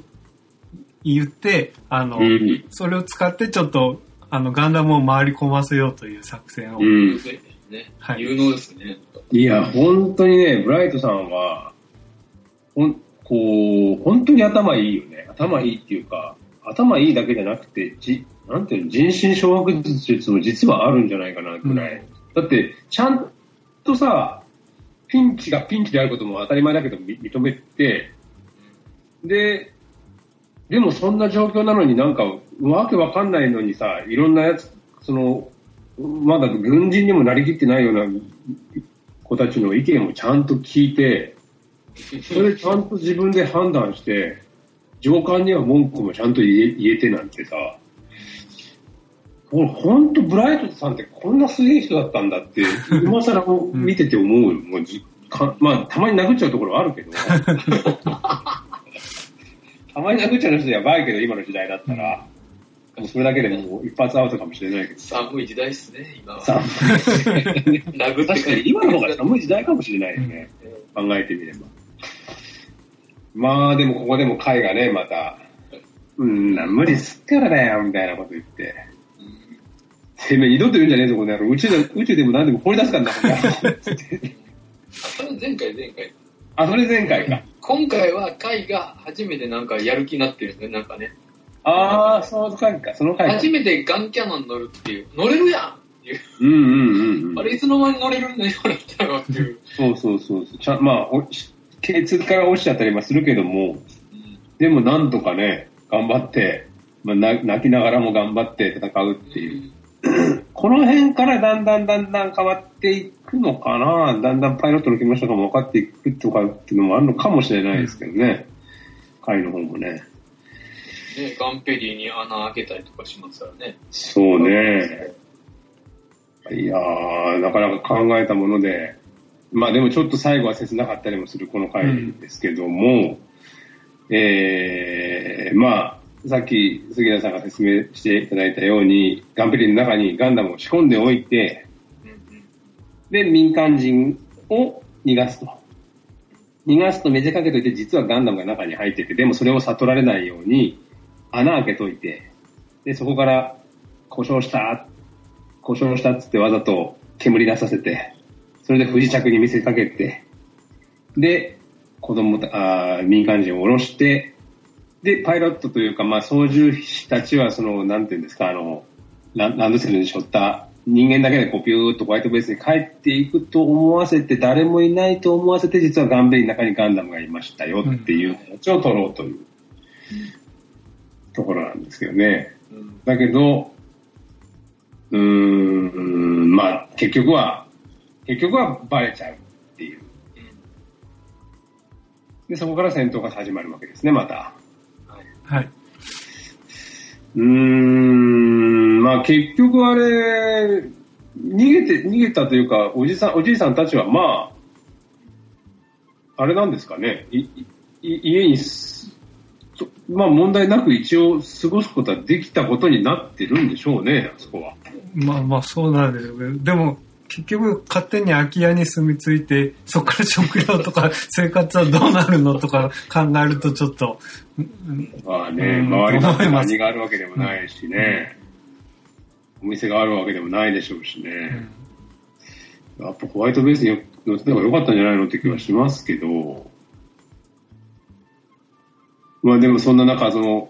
言って、あの、うん。それを使ってちょっと、あの、ガンダムを回り込ませようという作戦を。うん。ねはい有能ですね。いや、本当にね、ブライトさんは、ほん、こう、本当に頭いいよね。頭いいっていうか、頭いいだけじゃなくて、じ、なんていうの、人心掌握術も実はあるんじゃないかな、ぐらい。だって、ちゃんとさ、ピンチがピンチであることも当たり前だけどみ認めて、で、でもそんな状況なのになんか、わけわかんないのにさ、いろんなやつ、その、まだ軍人にもなりきってないような子たちの意見をちゃんと聞いて、それちゃんと自分で判断して、上官には文句もちゃんと言え言えてなんてさ、俺本当ブライトさんってこんなすげえ人だったんだって、今更見てて思うよ。もうじかまあ、たまに殴っちゃうところはあるけど。たまに殴っちゃう人やばいけど、今の時代だったら。もうそれだけでもう一発アウトかもしれないけどさ。寒い時代ですね、今は。さ殴って確かに今の方が寒い時代かもしれないよね。考えてみれば。まあでもここでも会がね、また、うんな、無理すっからだよ、みたいなこと言って。てめえ二度と言うんじゃねえぞ、この野郎。宇宙で宇宙でも何でも掘り出すからな、この野郎 それ前回、前回。あ、それ前回か。今回はカイが初めてなんかやる気になってるんですね、なんかね。ああ、その回か、その回か。初めてガンキャノン乗るっていう。乗れるやんっていう。うんうんうんうん。あれ、いつの間に乗れるんだよ、これっていう。そうそうそうそう。ちゃんまあ、おし K2 から落ちちゃったりもするけども、うんでもなんとかね、頑張って、まあ、な泣きながらも頑張って戦うっていう。この辺からだんだんだんだん変わっていくのかな？だんだんパイロットの気持ちとかも分かっていくとかっていうのもあるのかもしれないですけどね。会の方もね。ね、ガンペリーに穴開けたりとかしますからね。そうね。いやー、なかなか考えたもので、まあでもちょっと最後は切なかったりもするこの回ですけども、えー、まあ、さっき杉田さんが説明していただいたように、ガンペリの中にガンダムを仕込んでおいて、で、民間人を逃がすと。逃がすとめちゃかけといて、実はガンダムが中に入ってて、でもそれを悟られないように穴開けといて、で、そこから故障した、故障したっつってわざと煙出させて、それで不時着に見せかけて、で、子供た、あ民間人を降ろして、で、パイロットというか、まあ、操縦士たちは、その、なんていうんですか、あの、ランドセルに背負った人間だけでこうピューッとホワイトベースに帰っていくと思わせて、誰もいないと思わせて、実はガンベリの中にガンダムがいましたよっていう形を取ろうというところなんですけどね。だけど、うーん、まあ、結局は、結局はバレちゃうっていう。で、そこから戦闘が始まるわけですね、また。はい。うーん、まあ結局あれ、逃げて、逃げたというか、おじさん、おじいさんたちはまあ、あれなんですかね、いい家にまあ問題なく一応過ごすことはできたことになってるんでしょうね、あそこは。まあまあそうなんですよね。でも、結局勝手に空き家に住み着いて、そこから食料とか 生活はどうなるのとか考えるとちょっと、うんまあね、うん周りに思います何があるわけでもないしね、お店があるわけでもないでしょうしね。やっぱホワイトベースに乗ってた方が良かったんじゃないのって気はしますけど、まあでもそんな中、その、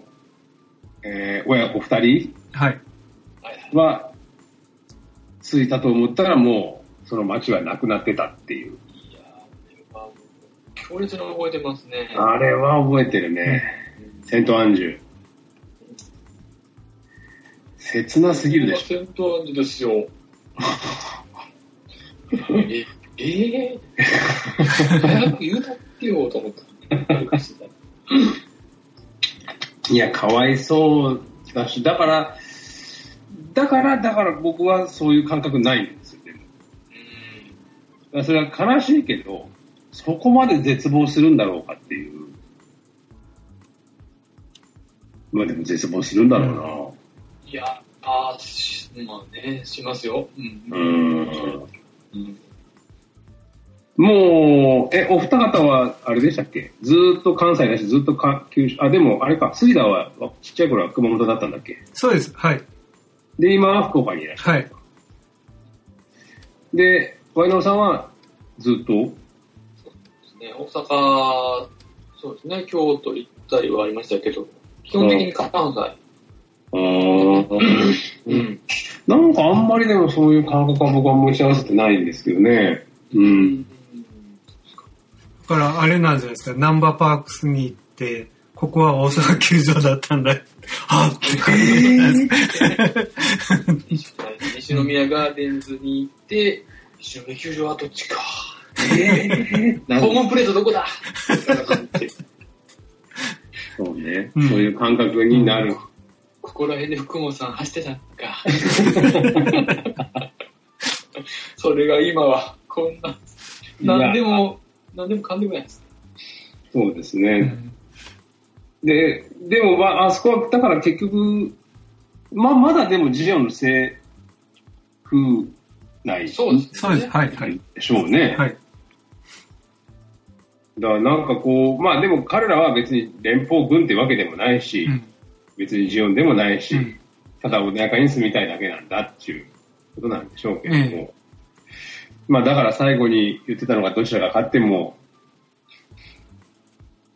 えー親子二人はい。はいはい。は、着いたと思ったらもう、その街はなくなってたっていう。いや強烈に覚えてますね。あれは覚えてるね。セントアンジュ。切なすぎるでしセントアンジュですよ。え、えー、早く言うたってよ、と思った。ょ。いや、かわいそうだし、だから、だから、だから僕はそういう感覚ないんですよ、でも。だからそれは悲しいけど、そこまで絶望するんだろうかっていう。まあでも絶望するんだろいや、あまあね、しますよ。うんうな。うん。うんもう、え、お二方は、あれでしたっけ？ずーっと関西だし、ずっとか九州、あ、でも、あれか、杉田は、ちっちゃい頃は熊本だったんだっけ？そうです。はい。で、今は福岡にいらっしゃる。はい。で、ワイナオさんは、ずっと？ね、大阪、そうですね、京都行ったりはありましたけど、基本的に関西。あーうん。なんかあんまりでもそういう感覚は僕は持ち合わせてないんですけどね。うん。だからあれなんじゃないですか。ナンバーパークスに行って、ここは大阪球場だったんだ。はっって。西宮ガーデンズに行って、西宮球場はどっちか。なんホー ムプレートどこだ？そうね、うんそういう感覚になる。ここら辺で福本さん走ってたんか。それが今はこんな、なんでも、なんでもかんでもないです。そうですね。うんで、でも、まあ、あそこは、だから結局、まあ、まだでもジオンの政府内そうですね。はい。はい。でしょうね。はい。だからなんかこう、まあでも彼らは別に連邦軍ってわけでもないし、うん別にジオンでもないし、うんただ穏やかに住みたいだけなんだっていうことなんでしょうけれども、えまあだから最後に言ってたのがどちらが勝っても、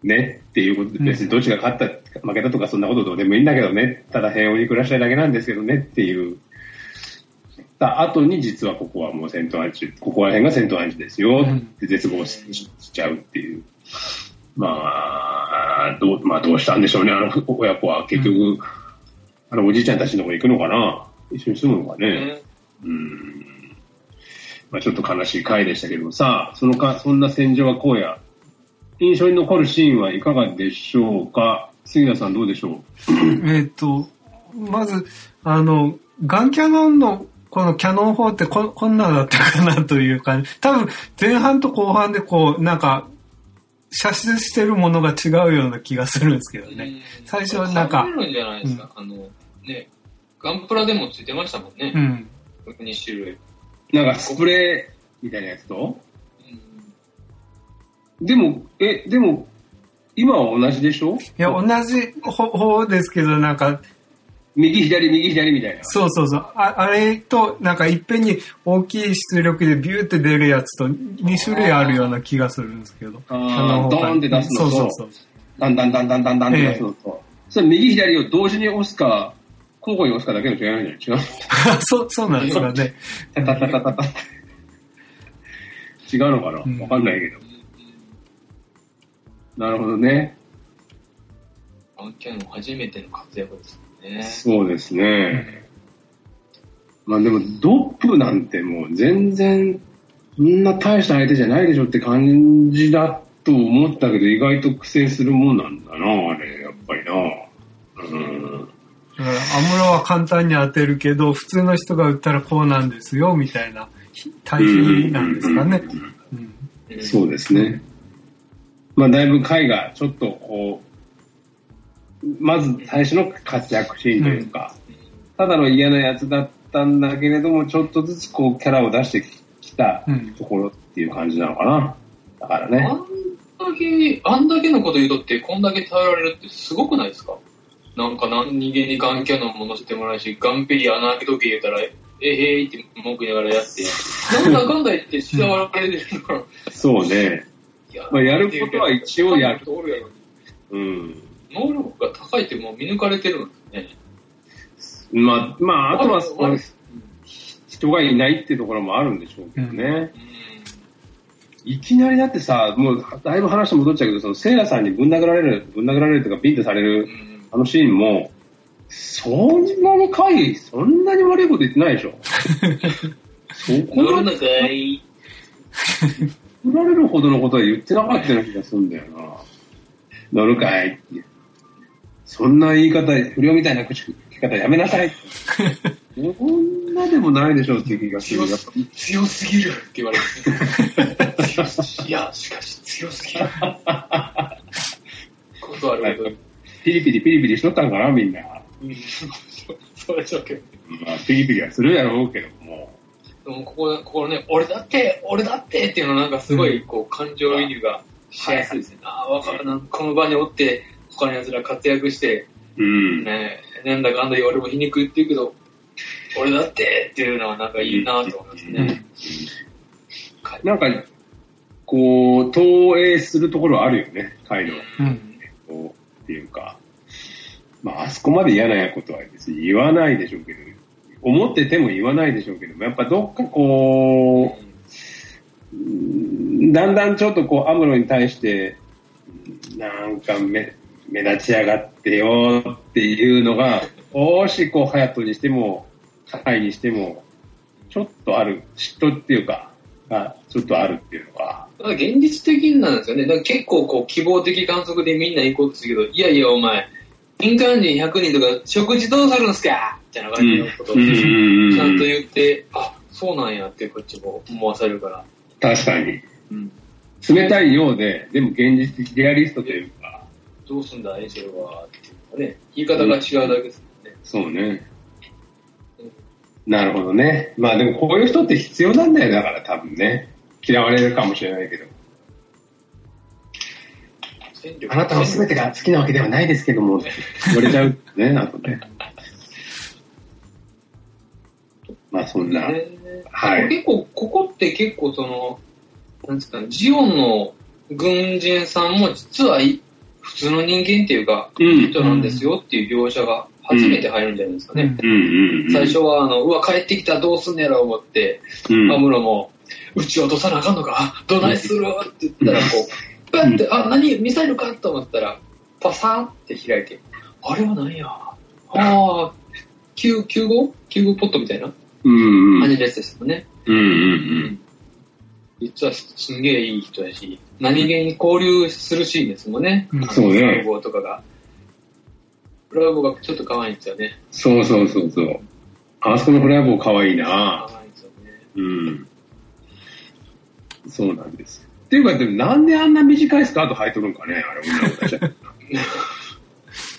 ねっていうことで、別にどっちが勝った、負けたとかそんなことどうでもいいんだけどね、ただ平穏に暮らしたいだけなんですけどねっていう、た後に実はここはもう戦闘暗地、ここら辺が戦闘暗地ですよって絶望ししちゃうっていう。まあ、どう、まあどうしたんでしょうね、あの親子は結局、あのおじいちゃんたちのとこ行くのかな？一緒に住むのかね？うん。まあちょっと悲しい回でしたけどもさ、そのか、そんな戦場は荒野。印象に残るシーンはいかがでしょうか？杉田さんどうでしょ えっと、まず、あの、ガンキャノンのこのキャノン砲ってここんなだったかなという感じ。多分、前半と後半でこう、なんか、射出してるものが違うような気がするんですけどね。最初はなんか被るんじゃないですか？あの、ね、ガンプラでもついてましたもんねう。ん。2種類。うなんかスプレーみたいなやつと？うんでも、え、でも、今は同じでしょ？いや、同じ方法ですけど、なんか、右左右左みたいな。そうそうそう。ああれと、なんかいっぺんに大きい出力でビューって出るやつと2種類あるような気がするんですけど。あーのドーンって出すのとそうそうそう。だんだんだんだんだんだんって出すのと。それ右左を同時に押すか、交互に押すかだけの違いなんじゃない？違 うそう、そうなんですかね。タタタタタタって。違うのかな？うんわかんないけど。なるほどね。ガンキャノン初めての活躍ですよね。そうですね。まあでも、ドップなんてもう全然、そんな大した相手じゃないでしょって感じだと思ったけど、意外と苦戦するもんなんだな、あれ、やっぱりな。うん。だから、アムロは簡単に当てるけど、普通の人が打ったらこうなんですよ、みたいな対比なんですかね。そうですね。まあ、だいぶ回がちょっとこう、まず最初の活躍シーンというか、ただの嫌なやつだったんだけれども、ちょっとずつこうキャラを出してきたうんところっていう感じなのかな。だからね。あんだけ、あんだけのこと言うとって、こんだけ頼られるってすごくないですか？なんか何人間にガンキャノンも乗せてもらうし、ガンペリ穴開けとけ言うたら、えへーって文句言いながらやって、なんだかんだ言って慕われてるのから、そうね。いやまあやることは一応やるうん。能力が高いってもう見抜かれてるんですね。まあ、まあ、あとはそのうん人がいないっていうところもあるんでしょうけどね。うんいきなりだってさ、もうだいぶ話戻っちゃうけど、そのセイラさんにぶん殴られる、ぶん殴られるとかビンタされるうんあのシーンも、そんなに回、そんなに悪いこと言ってないでしょ。そこまでのかい振られるほどのことは言ってなかったような気がするんだよな。乗るかいって。そんな言い方、不良みたいな口聞き方やめなさいって。そんなでもないでしょっていう気がする。強す強すぎるって言われて。いや、しかし強すぎる。ことあるけど。ピリピリピリピリしとったんかな、みんな。うんそうでしょうけど。まあ、ピリピリはするやろうけども。でもここ、ここね、俺だって、俺だってっていうのなんかすごい、こう、感情移入がしやすいですね。ああ、わかるな。この場におって、他の奴ら活躍して、うん。ね、なんだかんだ言俺も皮肉言ってるけど、俺だってっていうのはなんかいいなと思いますね。なんか、こう、投影するところはあるよね、カイ。うん。こうっていうか、まあ、あそこまで嫌なことは別に言わないでしょうけど、思ってても言わないでしょうけども、やっぱどっかこう、だんだんちょっとこう、アムロに対して、なんか目目立ち上がってよっていうのが、少しこう、ハヤトにしても、ハイにしても、ちょっとある、嫉妬っていうか、がちょっとあるっていうのが、現実的なんですよね。だから結構こう希望的観測でみんな行こうとするけど、いやいやお前、民間人100人とか食事どうするんすか？たいな感じのことをちゃんと言って、あ、そうなんやってこっちも思わされるから。確かに。うん。冷たいようで、でも現実的、レアリストというか、どうすんだ、エンジェルは。っていうかね、言い方が違うだけですもんね。そうね。なるほどね。まあでもこういう人って必要なんだよ、だから多分ね。嫌われるかもしれないけど。あなたの全てが好きなわけではないですけども、言われちゃうね、あとね。まあそんな。ねはい結構、ここって結構その、なんですかね、ジオンの軍人さんも実はい普通の人間っていうか、うん。人なんですよっていう描写が初めて入るんじゃないですかね。うんうんうん。最初は、あの、うわ、帰ってきたらどうすんねやろ思って、うん、アムロも、うち落とさなあかんのかどないするって言ったら、こう、パッて、あ、何ミサイルかと思ったら、パサーって開いて、あれは何やああ、9、9号 ?9 号ポットみたいな？うんうん。感じのやつですよね。うんうん実はすんげえいい人やし、何気に交流するシーンですもんね。うんそうねラブボーとかが。ラブボーがちょっと可愛いんですよね。そうそうそうそう。あそこのフライボー可愛いな可愛いんですよね。うん。そうなんです。っていうか、でもなんであんな短いスカート履いとるんかね、あれ、女の子たちは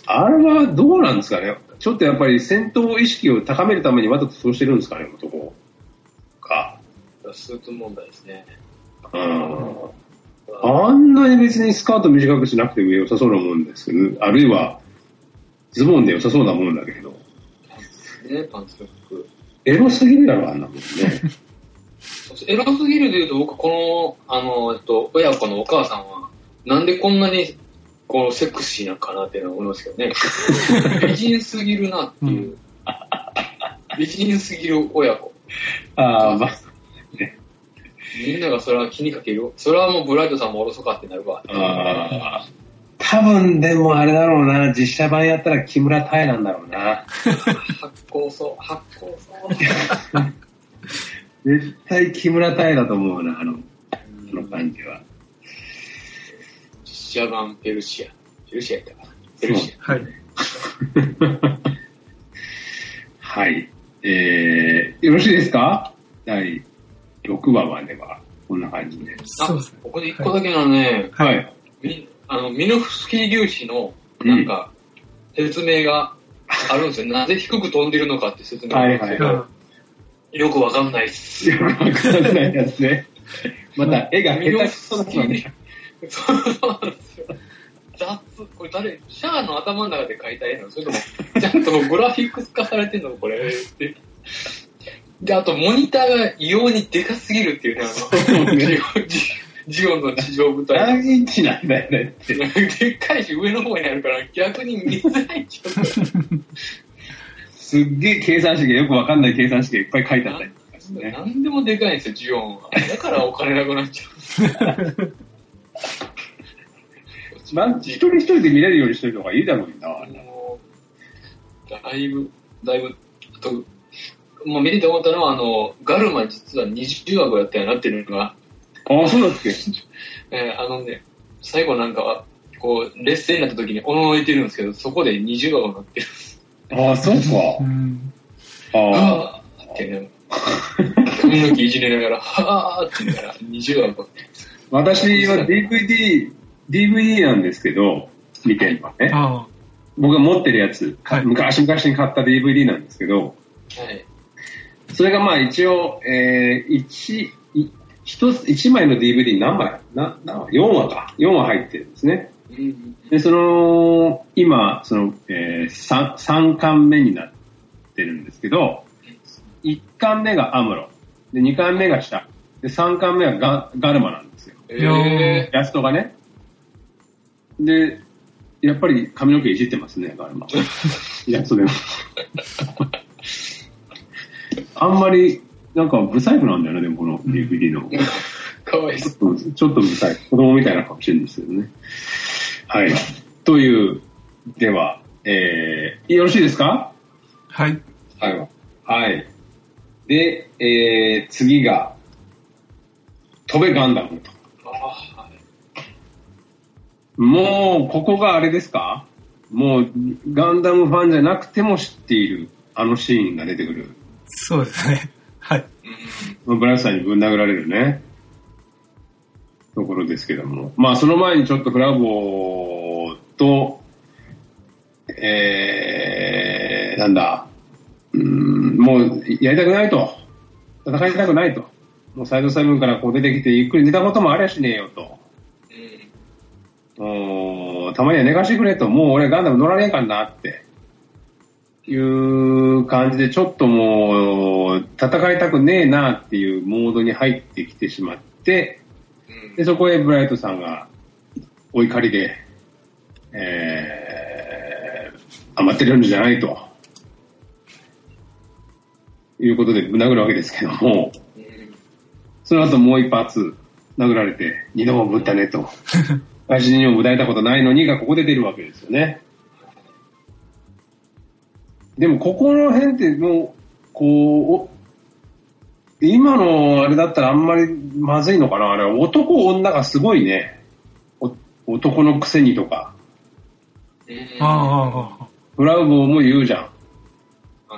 あれはどうなんですかね？ちょっとやっぱり戦闘意識を高めるためにわざとそうしてるんですかね、男か。スーツ問題ですね。うん。あんなに別にスカート短くしなくても良さそうなもんですけど、あるいはズボンで良さそうなもんだけど、ね、パンツルック。エロすぎるやろ、あんなもんね。エロすぎるで言うと、僕、この、あの、えっと、親子のお母さんは、なんでこんなに、こう、セクシーなのかなっていうのは思いますけどね。美人すぎるなっていう。美人すぎる親子。ああ、まあ、みんながそれは気にかける。それはもうブライトさんもおろそかってなるわ。あー多分でもあれだろうな、実写版やったら木村多江なんだろうな。発酵そう、発酵そう。絶対木村多江だと思うな、あの、あの感じは。実写版ペルシア。ペルシアやったかな。ペルシはい。はい。えー、よろしいですか？第6話までは、こんな感じで。ア。そうですねここで一個だけのね、はい。みあの、ミノフスキー粒子の、なんか、説明があるんですよ。なぜ低く飛んでるのかって説明があるんですけど、はいうんよくわかんないっす。よくわかんないやつね。また、絵が下手くそだったね。そうなんですよ。雑。これ誰、シャアの頭の中で描いた絵なの？それとも、ちゃんとグラフィックス化されてんの？これ って。で、あと、モニターが異様にでかすぎるっていうね、あの、ジオジジオンの地上部隊。何インチなんだよねって。でっかいし上の方にあるから逆に見づらいちょっと。すっげえ計算式がよくわかんない計算式がいっぱい書いてあったり。何でもでかいんですよ、ジオンは。だからお金なくなっちゃう。なん一人一人で見れるようにしといた方がいいだろうな。だいぶ、だいぶ、あと、もう見てて思ったのは、あの、ガルマ実は20話ぐらいやったよなっていうのが、ああ、そうだっけ？えーあのね、最後なんかは、こう、劣勢になった時におののいてるんですけど、そこで20話がなってる。ああ、そうか。うん。ああ。ってね、髪の毛いじれながら、はぁーって言いながら20話が。私は DVD、DVD なんですけど、見てるのはね。あ僕が持ってるやつ、はい昔々に買った DVD なんですけど、はい。それがまあ一応、えー、一、い一つ、一枚の DVD 何枚？な、何話 ?4 話か。4話入ってるんですね。うんで、その、今、その、えー、3、三巻目になってるんですけど、1巻目がアムロ。で、2巻目がシャで、3巻目はガガルマなんですよ。えイラストがね。で、やっぱり髪の毛いじってますね、ガルマ。イラストでも。あんまり、なんか、ブサイクなんだよね、でもこの DVD の。ー、かわいそう。ちょっとちょっとブサイク。子供みたいなかもしれないですけどね。はい。という、では、えー、よろしいですか？はい。はい。はい。で、えー、次が、飛べガンダムと。あもう、ここがあれですか？もう、ガンダムファンじゃなくても知っている、あのシーンが出てくる。そうですね。はい。ーブライスさんにぶん殴られるね。ところですけども。まあ、その前にちょっとフラボーと、えー、なんだ、うーん、もうやりたくないと。戦いたくないと。もうサイドセブンからこう出てきて、ゆっくり寝たこともありゃしねえよと。たまには寝かしてくれと、もう俺ガンダム乗らねえかんなって。いう感じで、ちょっともう、戦いたくねえなっていうモードに入ってきてしまって、うんで、そこへブライトさんが、お怒りで、えー、余ってるんじゃないと。いうことで殴るわけですけども、うんその後もう一発殴られて、二度もぶったねと。外人にもぶたれたことないのにがここで出るわけですよね。でもここの辺ってもう、こう、お今のあれだったらあんまりまずいのかなあれは男女がすごいね。お男のくせにとか。うんああああフラウボーも言うじゃん。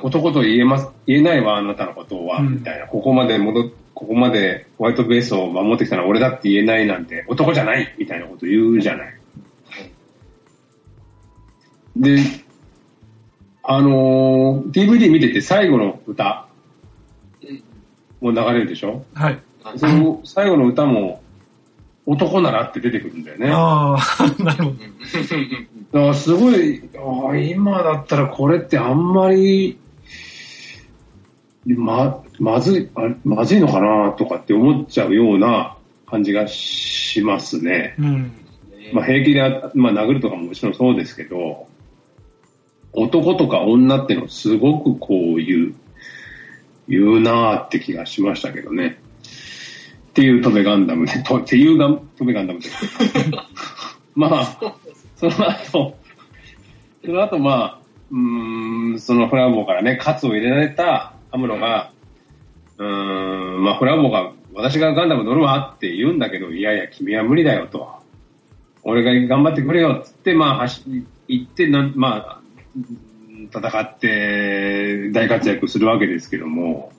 男と言えます、言えないわ、あなたのことは、うんみたいな。ここまで戻っ、ここまでホワイトベースを守ってきたのは俺だって言えないなんて、男じゃないみたいなこと言うじゃない。で、あのー DVD 見てて最後の歌うんも流れるでしょ？はい。はいその最後の歌も、男ならって出てくるんだよね。だかああ、なるほど。らすごい、今だったらこれってあんまり、ま、まずい、あまずいのかなとかって思っちゃうような感じがしますね。うん。まあ、平気であ、まあ、殴るとかももちろんそうですけど、男とか女ってのすごくこう言う、言うなーって気がしましたけどね。っていうトベガンダムで、とっていうがトベガンダムで。まあ、その後、その後まあ、うーん、そのフラボーからね、カツを入れられたアムロが、うん、まあフラボーが、私がガンダム乗るわって言うんだけど、いやいや、君は無理だよと。俺が頑張ってくれよっつって、まあ、走行ってなん、まあ、戦って大活躍するわけですけども、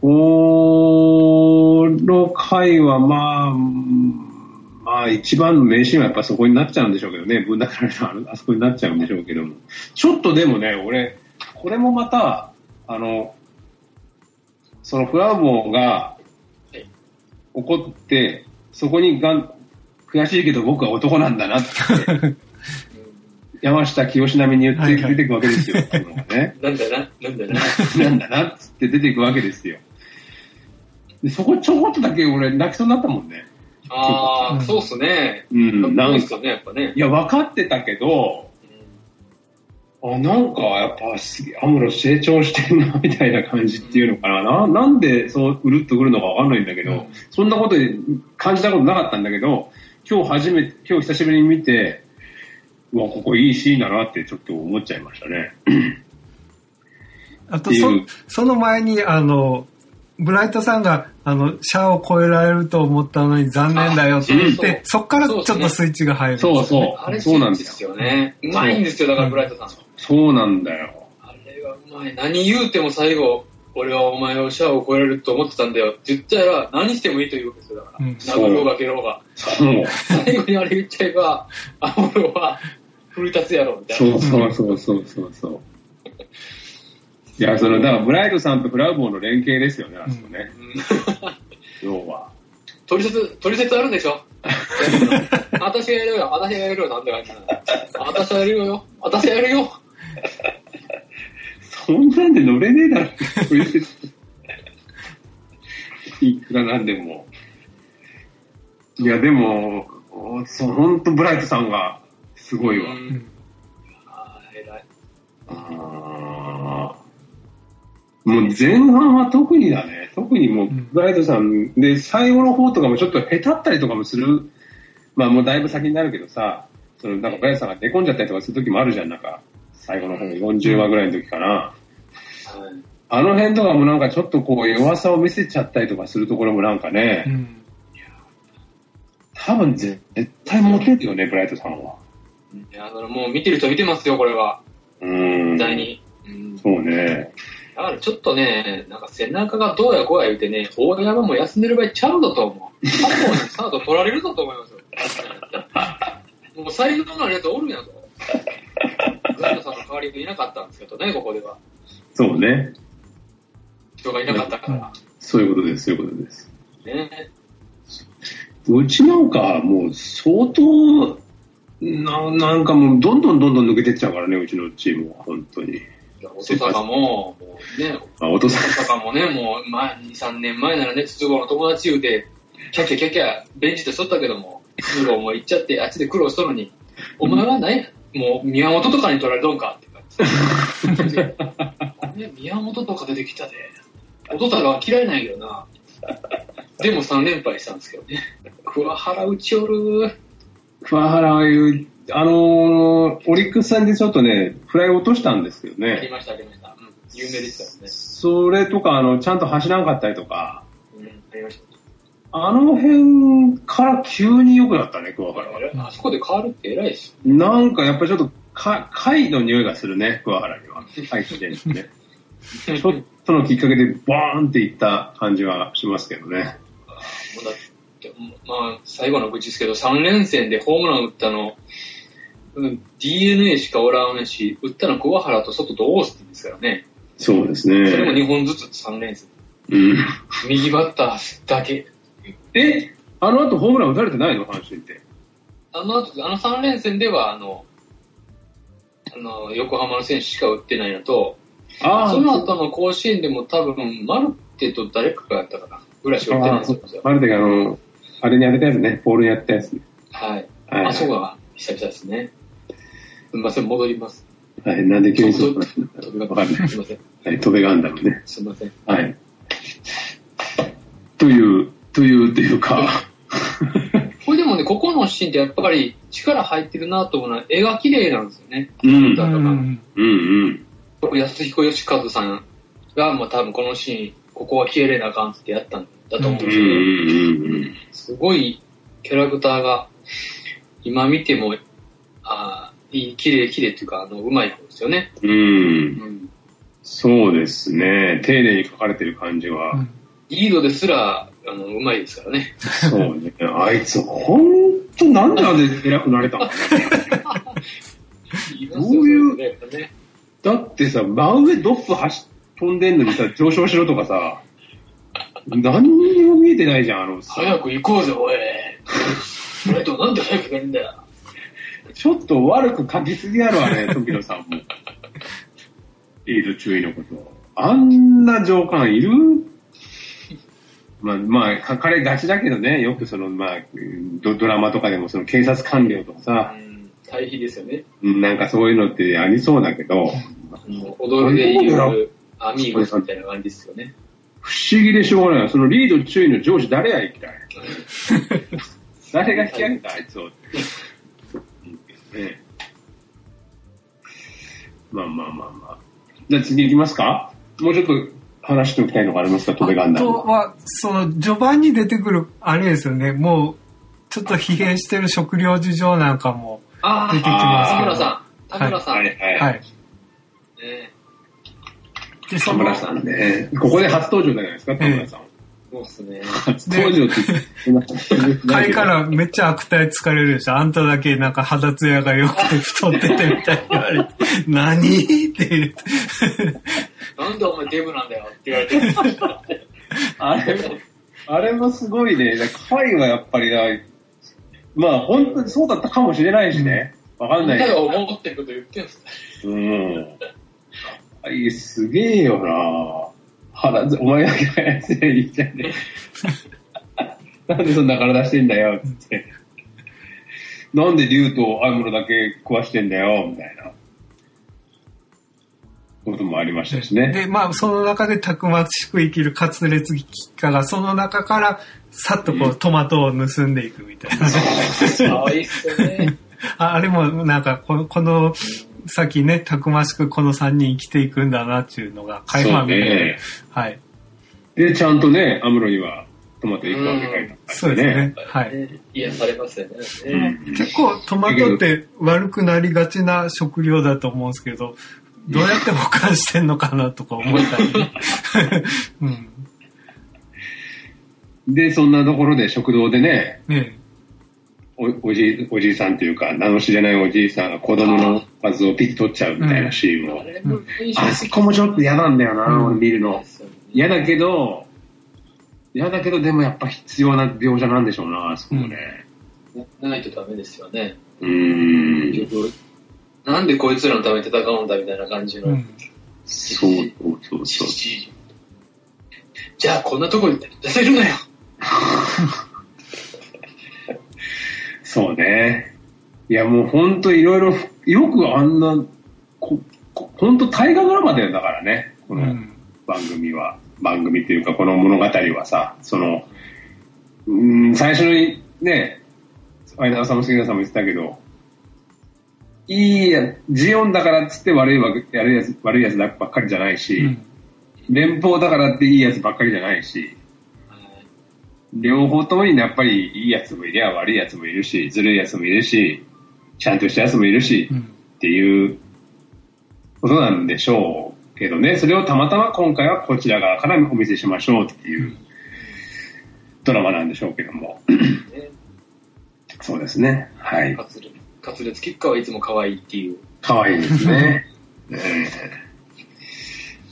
この回はまあ、まあ一番の名シーンはやっぱそこになっちゃうんでしょうけどね、ぶん殴られたあのあそこになっちゃうんでしょうけども。ちょっとでもね、俺、これもまた、あの、そのフラボーがい怒って、そこにがん悔しいけど僕は男なんだなって、山下清並みに言って出てくわけですよ。なんだな、なんだな。なんだなっつって出ていくわけですよ。でそこちょこっとだけ俺泣きそうになったもんね。ああ、うんそうっすね。うん、なんか、ね、やっぱねい。や、分かってたけど、あ、なんか、やっぱ、アムロ成長してるな、みたいな感じっていうのかな。ななんで、そう、うるっとくるのか分かんないんだけど、うんそんなこと感じたことなかったんだけど、今日初めて、今日久しぶりに見て、うわ、ここいいシーンだなってちょっと思っちゃいましたね。あとそその前に、あの、ブライトさんが、あの、シャアを超えられると思ったのに残念だよって言って、あそっからちょっとスイッチが入る。そうそう。あれ、そうなんですよね。うまいんですよ、だから、ブライトさん。そうなんだよ。あれはうまい。何言うても最後、俺はお前をシャアを超えられると思ってたんだよ。って言っちゃえば、何してもいいというわけですよ、だから。うん殴ろうが蹴ろうが。そう。最後にあれ言っちゃえば、アムロは、奮い立つやろ、みたいな。そうそうそうそうそう。いや、その、だから、ブライトさんとフラウボーの連携ですよね、あそこね。要は。取説、取説あるんでしょ？私がやるよ、私がやるよ、なんて感じなの？私がやるよ、私がやるよ。そんなんで乗れねえだろ、いくらなんでも。いや、でも、そう、ほんとブライトさんがすごいわ。うんあー偉い。あーもう前半は特にだね。特にもう、んブライトさんで、最後の方とかもちょっと下手ったりとかもする。まあもうだいぶ先になるけどさ、そのなんかブライトさんが寝込んじゃったりとかする時もあるじゃん、なんか。最後の方40話ぐらいの時かな。はいあの辺とかもなんかちょっとこう弱さを見せちゃったりとかするところもなんかね、うん。多分ぜ絶対モテるよね、ブライトさんは。いや、もう見てる人見てますよ、これは。うーん。絶対に。うんそうね。だからちょっとね、なんか背中がどうやこうや言うてね、大山も休んでる場合ちゃうぞと思う。過去にスタート取られるぞと思いますよ。もう才能のあるやつおるんやぞ。グランドさんの代わりがいなかったんですけどね、ここでは。そうね。人がいなかったから。そういうことです、そういうことです。ね。うちなんかもう相当、ななんかもうどんどんどんどん抜けてっちゃうからね、うちのチームは、本当に。音坂も、もうね、あ、お父さ音坂もね、もう、まあ、2、3年前ならね、筒子の友達言うて、キャッキャキャッキャ、ベンチで剃ったけども、通路も行っちゃって、あっちで苦労しとるのに、お前は何やもう宮本とかに取られとんかって感じで。ね宮本とか出てきたで。お父さんは嫌いなんやけどな。でも3連敗したんですけどね。桑原打ち寄る。桑原はいう、あのーオリックス戦でちょっとね、フライ落としたんですけどね。ありました、ありました。うん。有名ですよね。それとか、あの、ちゃんと走らんかったりとか、うん、ありました。あの辺から急に良くなったね、桑原は。あそこで変わるって偉いですなんかやっぱりちょっと、か、貝の匂いがするね、桑原には。入ってるね。ちょっとのきっかけでバーンっていった感じはしますけどね。もうだって、まあ、最後の愚痴ですけど、3連戦でホームラン打ったの、うん、DNA しかおらんし、打ったの桑原と外とオースティンですからね。そうですそれもね。2本ずつ3連戦。うん。右バッターだけ。えあの後ホームラン打たれてないの？阪神って。あの後、あの3連戦では、あの、あの、横浜の選手しか打ってないのと、あその後の甲子園でも多分、マルテと誰かがやったかな、ぐらいしか打ってないんですよ。マルテがあの、あれに当てたやつね、ポールにやったやつね。はい。はいあ、そうか、久々ですね。すみません、戻ります。はい、なんで急にそうかんないすみません。はい、飛べガンダムね。すみません。はい。という、という、というか、これでもね、ここのシーンってやっぱり力入ってるなと思うのは、絵が綺麗なんですよね。うん、だからうんうん、うん。安彦義和さんが、もう多分このシーン、ここは消えれなあかんってやったんだと思うんうん、ですけど、うん、うん。すごいキャラクターが、今見ても、あーいい、綺麗綺麗っていうか、あの、うまい方ですよね。うん。うん。そうですね。丁寧に書かれてる感じは。うんリードですら、あの、うまいですからね。そうね。あいつ、ほんと、なんであれ偉くなれたの？どういうね。だってさ、真上ドップ走飛んでんのにさ、上昇しろとかさ、何にも見えてないじゃん、あのさ。早く行こうぜ、おい。お前となんで早く行んだよ。ちょっと悪く書きすぎやろ、あれ、時野さんも。リード注意のこと。あんな上官いる？まあ、まあ、書かれがちだけどね、よくその、まあ、ドドラマとかでもその警察官僚とかさ、うん。対比ですよね。うんなんかそういうのってありそうだけど、踊るで言うアミーゴスみたいな感じですよね。不思議でしょうがない。そのリード注意の上司誰や、一体。誰が引き上げた、あいつを。ねまあまあまあまあ。じゃあ次行きますか？もうちょっと話しておきたいのがありますか、トベガンあダムは。とは、その、序盤に出てくる、あれですよね、もう、ちょっと疲弊してる食料事情なんかもあ出てきますけど田村さん。田村さん。はいはい。はい。ねで、その田村、さんね。ここで初登場じゃないですか、田村さん。そうっすね。初登場って言って会からめっちゃ悪態疲れるでしょ。あんただけなんか肌ツヤが良くて太っててみたいに言われて、何って言って。なんでお前デブなんだよって言われて。あれも、あれもすごいね。会はやっぱりな、まあ本当にそうだったかもしれないしね。わかんないけど。あんたが思ってること言ってんすね。うん。はい、すげえよな腹ず、お前だけのやつやいいじゃんね。なんでそんな体してんだよ、つって。なんで竜とアムロだけ壊してんだよ、みたいな。こともありましたしね。で、まあ、その中でたくましく生きるカツレツキカが、その中から、さっとこう、トマトを盗んでいくみたいな。可愛いっすよね。ああれも、なんかこの、この、さっきね、たくましくこの3人生きていくんだなっていうのが、垣間見え。はい。で、ちゃんとね、アムロにはトマト1個あげたりそうですね。はい。ね癒されますよね。うん結構トマトって悪くなりがちな食料だと思うんですけど、どうやって保管してんのかなとか思ったりね。うん。で、そんなところで食堂でね、ねおおじおじいさんというか、名の知れないおじいさんが子供の数をピッと取っちゃうみたいなシーンを。あれも印象あそこもちょっと嫌なんだよな、うん俺見るの。嫌だけど、嫌だけど、でもやっぱ必要な描写なんでしょうな、あそこもね。ないとダメですよね。うーん。なんでこいつらのために戦うんだみたいな感じの。うん。そうそうそうそう。じゃあこんなとこに出せるなよ そうね。いや、もう本当いろいろ、よくあんな、ここ本当大河ドラマだよ、だからね。このうん。番組は。番組っていうか、この物語はさ、その、うん、最初にね、相田さんも杉田さんも言ってたけど、いいや、ジオンだからっつって悪いわけ悪いやつ、悪いやつばっかりじゃないし、うん連邦だからっていいやつばっかりじゃないし、両方ともにやっぱりいいやつもいりゃ悪いやつもいるし、ずるいやつもいるし、ちゃんとしたやつもいるし、うんっていうことなんでしょうけどね、それをたまたま今回はこちら側からお見せしましょうっていうドラマなんでしょうけども。ねそうですね。はい。カツレカツレツキッカーはいつも可愛いっていう。かわいいですね。え ー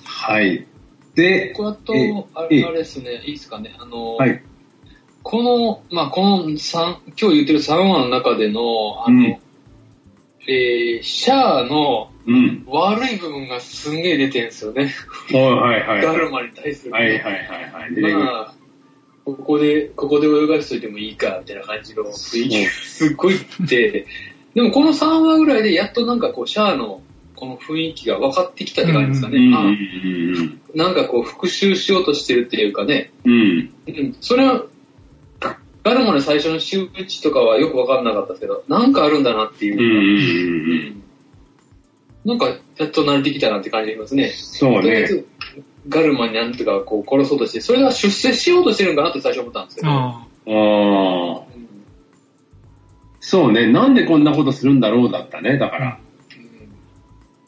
はい。で、これあとあれですね、いいですかね。あの、はい。この、まあ、この三今日言ってる3話の中での、あの、うんえーシャアのうん。悪い部分がすんげえ出てるんですよね。はいはいはい。ガルマに対する。はいはいはいはい。でまあ、ここで、ここで泳がしといてもいいか、みたいな感じの雰囲気がすっごいって、でもこの3話ぐらいでやっとなんかこう、シャアのこの雰囲気が分かってきたって感じですかね。うんあなんかこう、復讐しようとしてるっていうかね。うん、それは、ガルマの最初の周知とかはよく分かんなかったですけど、なんかあるんだなっていうう。ん。なんか、やっと慣れてきたなって感じがしますね。そうね。とりあえず、ガルマになんとかこう殺そうとして、それが出世しようとしてるんかなって最初思ったんですけど。あああ。うんそうね。なんでこんなことするんだろうだったね。だから。うん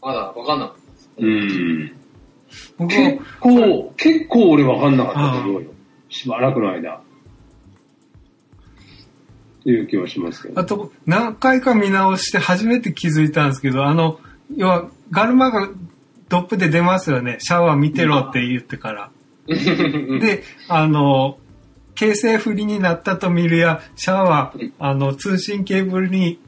まだ分かんなかったです。うん。僕結も、構、結構俺分かんなかったと思うよ。しばらくの間。という気はしますけど。あと、何回か見直して初めて気づいたんですけど、あの、要は、ガルマがトップで出ますよね。シャワー見てろって言ってから。で、あの、形勢不利になったと見るや、シャワー、あの、通信ケーブルに、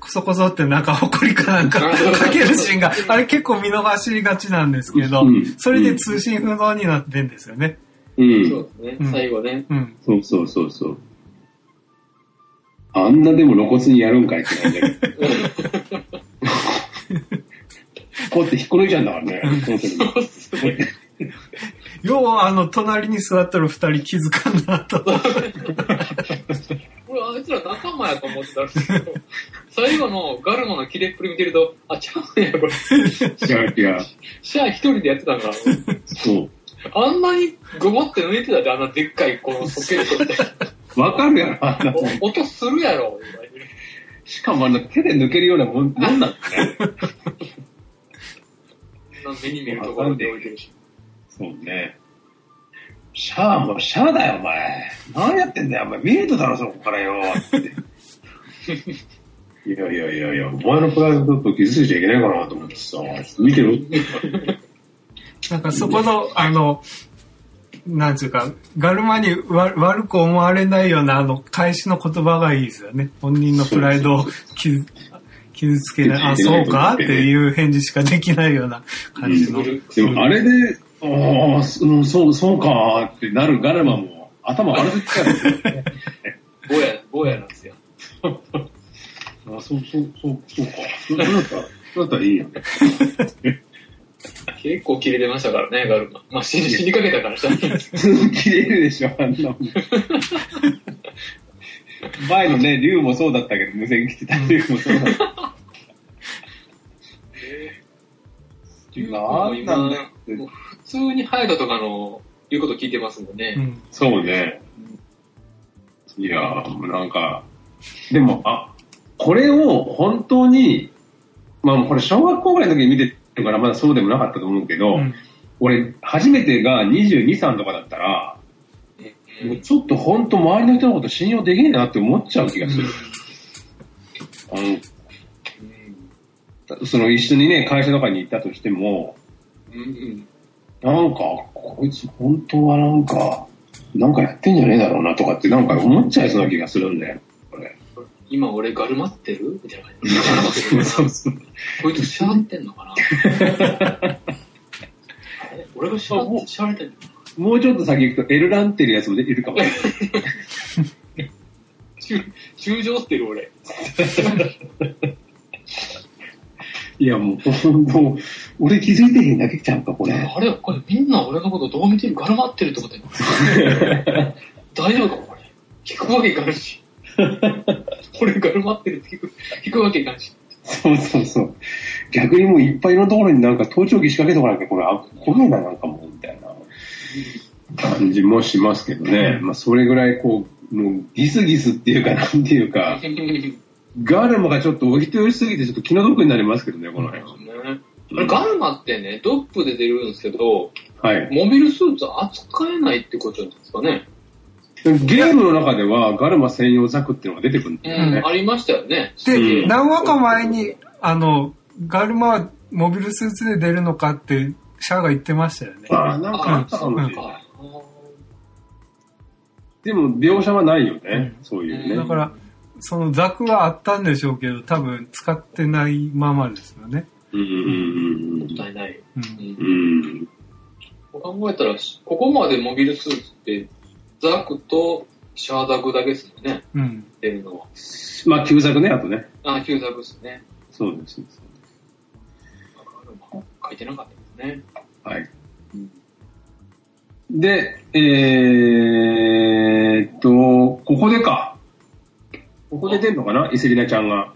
こそこそってなんか、ほこりかなんか かけるシーンが、あれ結構見逃しがちなんですけどうん、それで通信不能になってんですよね。うん。そうですね、うん最後ね。うん。そうそうそうそう。あんなでも露骨にやるんかいって感じだけど。こうやって引っこ抜いちゃうんだからね。本当によう、あの、隣に座ってる二人気づかんなと。俺、あいつら仲間やと思ってたんですけど、最後のガルマの切れっぷり見てると、あ、ちゃうんや、これ。違う違う。シャア一人でやってたんかそう。あんなにごもって抜いてたで、あんなでっかいこのソケットって。わかるやろ、あんなもんお音するやろ、しかもあの手で抜けるようなもんもんなんだね。目に見えるところで置いてるし。そうね。シャアもシャアだよ、お前。何やってんだよ、お前。見えただろ、そこからよ。って。いやいやいやいや、お前のプライドちょっと傷ついちゃいけないかなと思ってさ、見てろって。なんかそこの、あの、なんつうか、ガルマにわ悪く思われないような、あの、返しの言葉がいいですよね。本人のプライドを傷傷つけない、あ、そうかっていう返事しかできないような感じの。でもあれで、ああ、そうんそう、そうかってなるガルマも頭悪くきたよね。ぼや、ぼやなんですよ。あ、そう、そう、そう、そうか。そうだったら、そうだったらいいよね。結構切れてましたからね、ガルマ。まあ、死に死にかけたからした。普通切れるでしょ、あんなもん。前のね、竜もそうだったけど、無線来てた竜もそうだった。なんなんだ普通にハヤトとかの言うこと聞いてますもんね。うんそうね。いやー、もうなんか、でも、あ、これを本当に、まあこれ小学校ぐらいの時に見てるからまだそうでもなかったと思うけど、うん俺、初めてが22、3とかだったら、うんもうちょっと本当周りの人のこと信用できねえなって思っちゃう気がする。あの、その一緒にね、会社とかに行ったとしても、うんうんなんか、こいつ本当はなんか、なんかやってんじゃねえだろうなとかってなんか思っちゃいそうな気がするんだよ。今俺ガルマってる？みたいな感じで。そうそう。こいつしゃがってんのかな？え 俺がしゃがって、んのもうちょっと先行くとエルランってるやつもいるかもしれない。修修正してる俺。いや、もう、もう、俺気づいてへんだけちゃうか、これ。あれこれみんな俺のことどう見てる？ガルマってるってことや 大丈夫かこれ？聞くわけいかんし。俺ガルマってるって聞く聞くわけいかんし。そうそうそう。逆にもういっぱいのところになんか盗聴器仕掛けとかなきゃ、これ、あ、怖いな、なんかもう、みたいな感じもしますけどね。まあ、それぐらいこう、もう、ギスギスっていうか、なんていうか、ガルマがちょっとお人よりすぎて、ちょっと気の毒になりますけどね、この辺は。ねガルマってね、ドップで出るんですけど、はい。モビルスーツ扱えないってことなんですかね。ゲームの中では、ガルマ専用ザクっていうのが出てくるんうだよね。ん、ありましたよね。で、うん何話か前に、あの、ガルマはモビルスーツで出るのかって、シャアが言ってましたよね。ああ、なんかあったかもしれない。か。でも、描写はないよね。うんそういうね。だから、そのザクはあったんでしょうけど、多分使ってないままですよね。うんうんもったいない。うんうんうんうん。考えたら、ここまでモビルスーツって、ザクとシャーザクだけですよね、うん。出るのは。まあ、旧作ね、あとね。あ、旧ザクですね。そうです。そうです書いてなかったですね。はいうん。で、えーっと、ここでか。ここで出るのかな？イセリナちゃんが。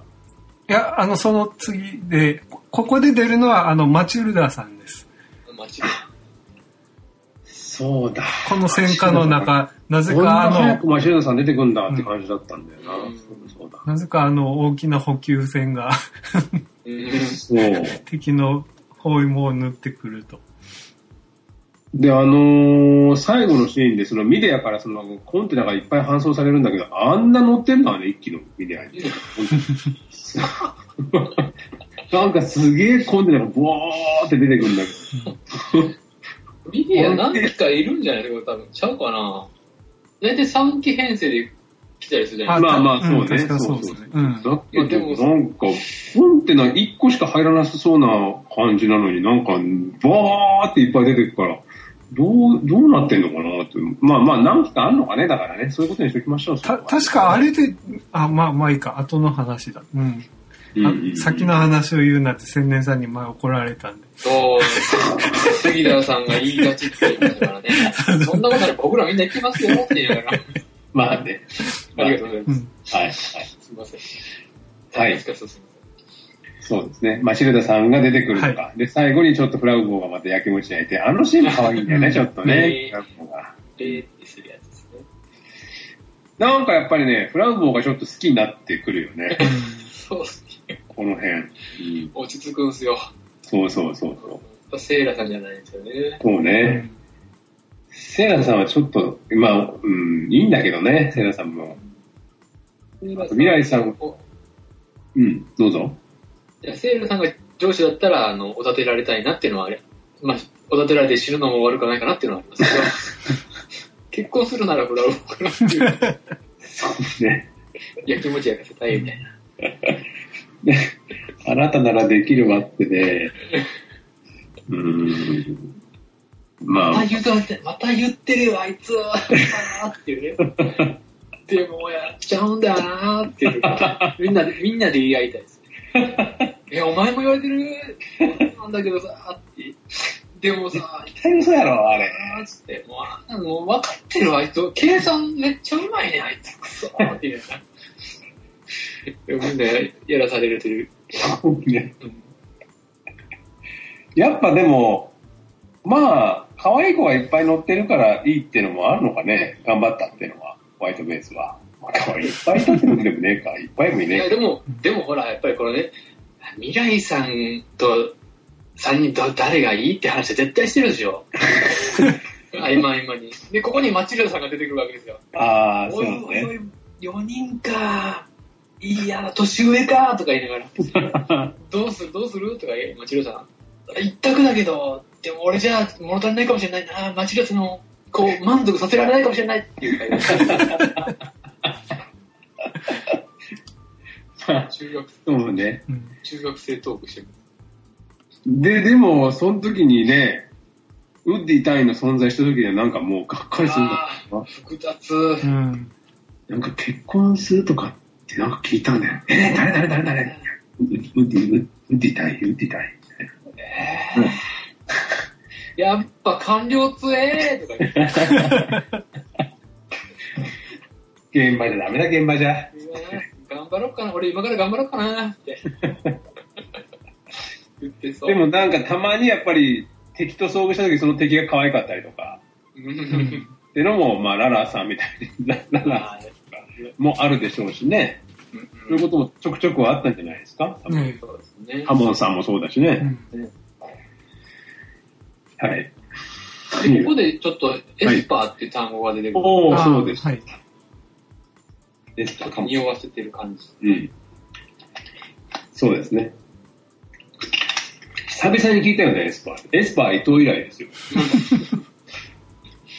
いや、あの、その次で、こここで出るのは、あの、マチルダさんです。マジで。そうだ。この戦火の中、なぜかあの早く、マシュさん出てくんだって感じだったんだよな。うんそうだそうだ。なぜかあの、大きな補給船がうん そう。敵の包囲網を縫ってくると。で、あのー最後のシーンで、そのミデアからそのコンテナがいっぱい搬送されるんだけど、あんな乗ってんのはね、一機のミデアに。なんかすげえコンテナがボーって出てくるんだけど。リディア何機かいるんじゃないですか、多分。ちゃうかな。大体3機編成で来たりするじゃないですか。まあまあ、そうね。うん確かそうですねうんだけど、まあでもなんか、コンテナ1個しか入らなさそうな感じなのになんか、バーっていっぱい出てくから、どう、どうなってんのかなって。まあまあ、何機かあんのかね、だからね。そういうことにしときましょう。た、確かあれで、あ、まあまあいいか、後の話だ。うん。うんあうんうん先の話を言うなって千年さんに前怒られたんで。そう、杉田さんが言いがちって言いましたからね。そんなことなら僕らみんな行きますよって言いながら。まあね。ありがとうございます。うん。はい。はい。すみません。はい。そうですね。マシルダさんが出てくるとか。で、最後にちょっとフラウボーがまた焼きもち焼いて、あのシーンも可愛いんだよね、ちょっとねね。フラウボーがえーってするやつですね。なんかやっぱりね、フラウボーがちょっと好きになってくるよね。そうっすね。この辺。うん落ち着くんすよ。そうそうそうそう。やっぱセイラさんじゃないんですよね。そうね。セイラさんはちょっと、まあ、うん、いいんだけどね、セイラさんも。未来さんおうん、どうぞ。いやセイラさんが上司だったら、あの、おだてられたいなっていうのはあれ。まあ、おだてられて死ぬのも悪くないかなっていうのはありますけど。結婚するならフラウかなっていう。そうね。焼きもち焼かせたいみたいな。あなたならできるわってね。うーん。まあまた、言うて、また言ってるよ、あいつは。っていうね。でもやっちゃうんだなーっていう。みんなで、みんなで言い合いたいですね。え、お前も言われてる？なんだけどさ、って。でもさ、絶対嘘やろ、あれ。つって、もうもう分かってるわ、あいつ。計算めっちゃうまいね、あいつ。くそーって言うみんなやらされてる。ねうんやっぱでも、まあ、可愛い子がいっぱい乗ってるからいいっていうのもあるのかね。頑張ったっていうのは、ホワイトベースは。まあ可愛いいっぱい乗ってるわけでもねえか。いっぱいもいいねえやでも、でもほら、やっぱりこのね、未来さんと3人と誰がいいって話は絶対してるでしょ。合間合間に。で、ここにマチルダさんが出てくるわけですよ。ああ、そうね。おい、4人か。いいや、年上かとか言いながら、どうする？どうする？とか言う、マチルダさん。一択だけど、でも俺じゃ物足りないかもしれないな。マチルんの、こう、満足させられないかもしれないっていう。中学、そうね。うん中学生トークしてる。で、でも、その時にね、ウッディ隊員の存在した時にはなんかもうがっかりするんだ複雑。うん。なんか結婚するとかってなんか聞いたんだよ。えー、誰誰誰誰？ウウッディ、ウッディたい、ウッディたい。やっぱ官僚つえーとか言って現場じゃダメだ、現場じゃ。ね頑張ろうかな、俺今から頑張ろうかなって。言ってそう。でもなんかたまにやっぱり敵と遭遇した時その敵が可愛かったりとか、うん、ってのも、まあ、ララさんみたいに、ラララもあるでしょうしね。そういうこともちょくちょくはあったんじゃないですか？多分ねそうですね。ハモンさんもそうだしね。うんはい。でここでちょっとエスパーっていう単語が出てくる。おー、あーそうです。はい。ですちょっと匂わせてる感じ。うん。そうですね。久々に聞いたよね、エスパー。エスパー伊藤以来ですよ。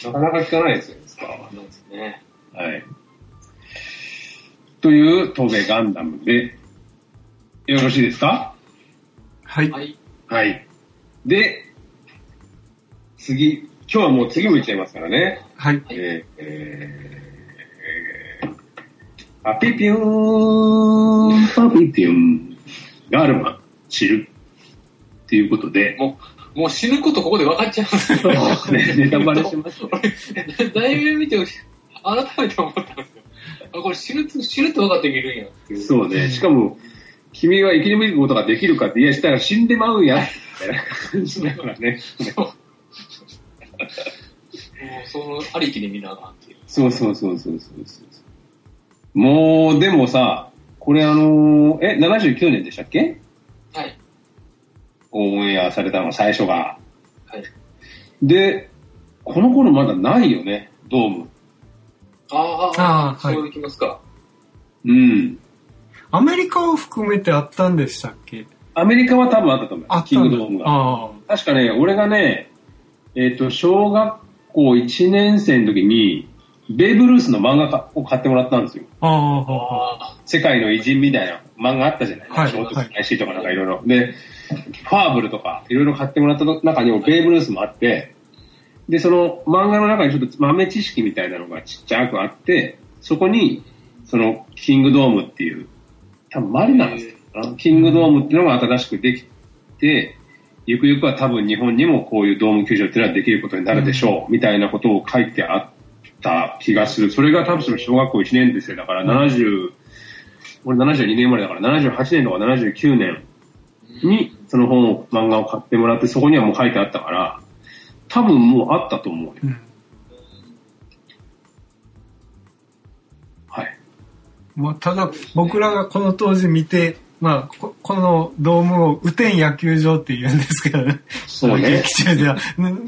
なかなか聞かないですよ、エスパーは。なんですね。はい。という、東米ガンダムで、よろしいですか？はい。はい。はい。で、次、今日はもう次も行っちゃいますからね。はい。えー、えー、パピピューン、パピピュン、ガールマン、知る。っていうことで、もう、もう死ぬことここで分かっちゃいますよ。ねネタバレしますね。俺、題名見て、改めて思ったんですよ。あ、これ死ぬ、死ぬって分かって見るんやっていう。そうね。しかも、君は生き延びることができるかって、いや、したら死んでまうんや。みたいな感じだからね。もう、その、ありきで見ながらっていう。そうそうそうそうそうそう。もう、でもさ、これあのーえ、79年でしたっけ？はい。オンエアされたのが最初が。はい。で、この頃まだないよね、ドーム。ああ、はいそういきますか。うん。アメリカを含めてあったんでしたっけ？アメリカは多分あったと思う。あキングドームが。あ確かね、俺がね、えっ、と、小学校1年生の時に、ベーブ・ルースの漫画を買ってもらったんですよ。あ。ああ、はあ世界の偉人みたいな漫画あったじゃない、はいショートスパイシーとかなんかいろいろ。で、ファーブルとかいろいろ買ってもらった中にもベーブ・ルースもあって、で、その漫画の中にちょっと豆知識みたいなのがちっちゃくあって、そこに、その、キングドームっていう、多分マリナーズかなキングドームっていうのが新しくできて、ゆくゆくは多分日本にもこういうドーム球場っていうのはできることになるでしょう、みたいなことを書いてあった気がする。それが多分その小学校1年生だから70、俺72年生まれだから78年とか79年にその本を、漫画を買ってもらってそこにはもう書いてあったから、多分もうあったと思うよ。うん。はい。まあ、ただ、僕らがこの当時見て、まあ、ここのドームを雨天野球場って言うんですけどね。そうね劇中では。ん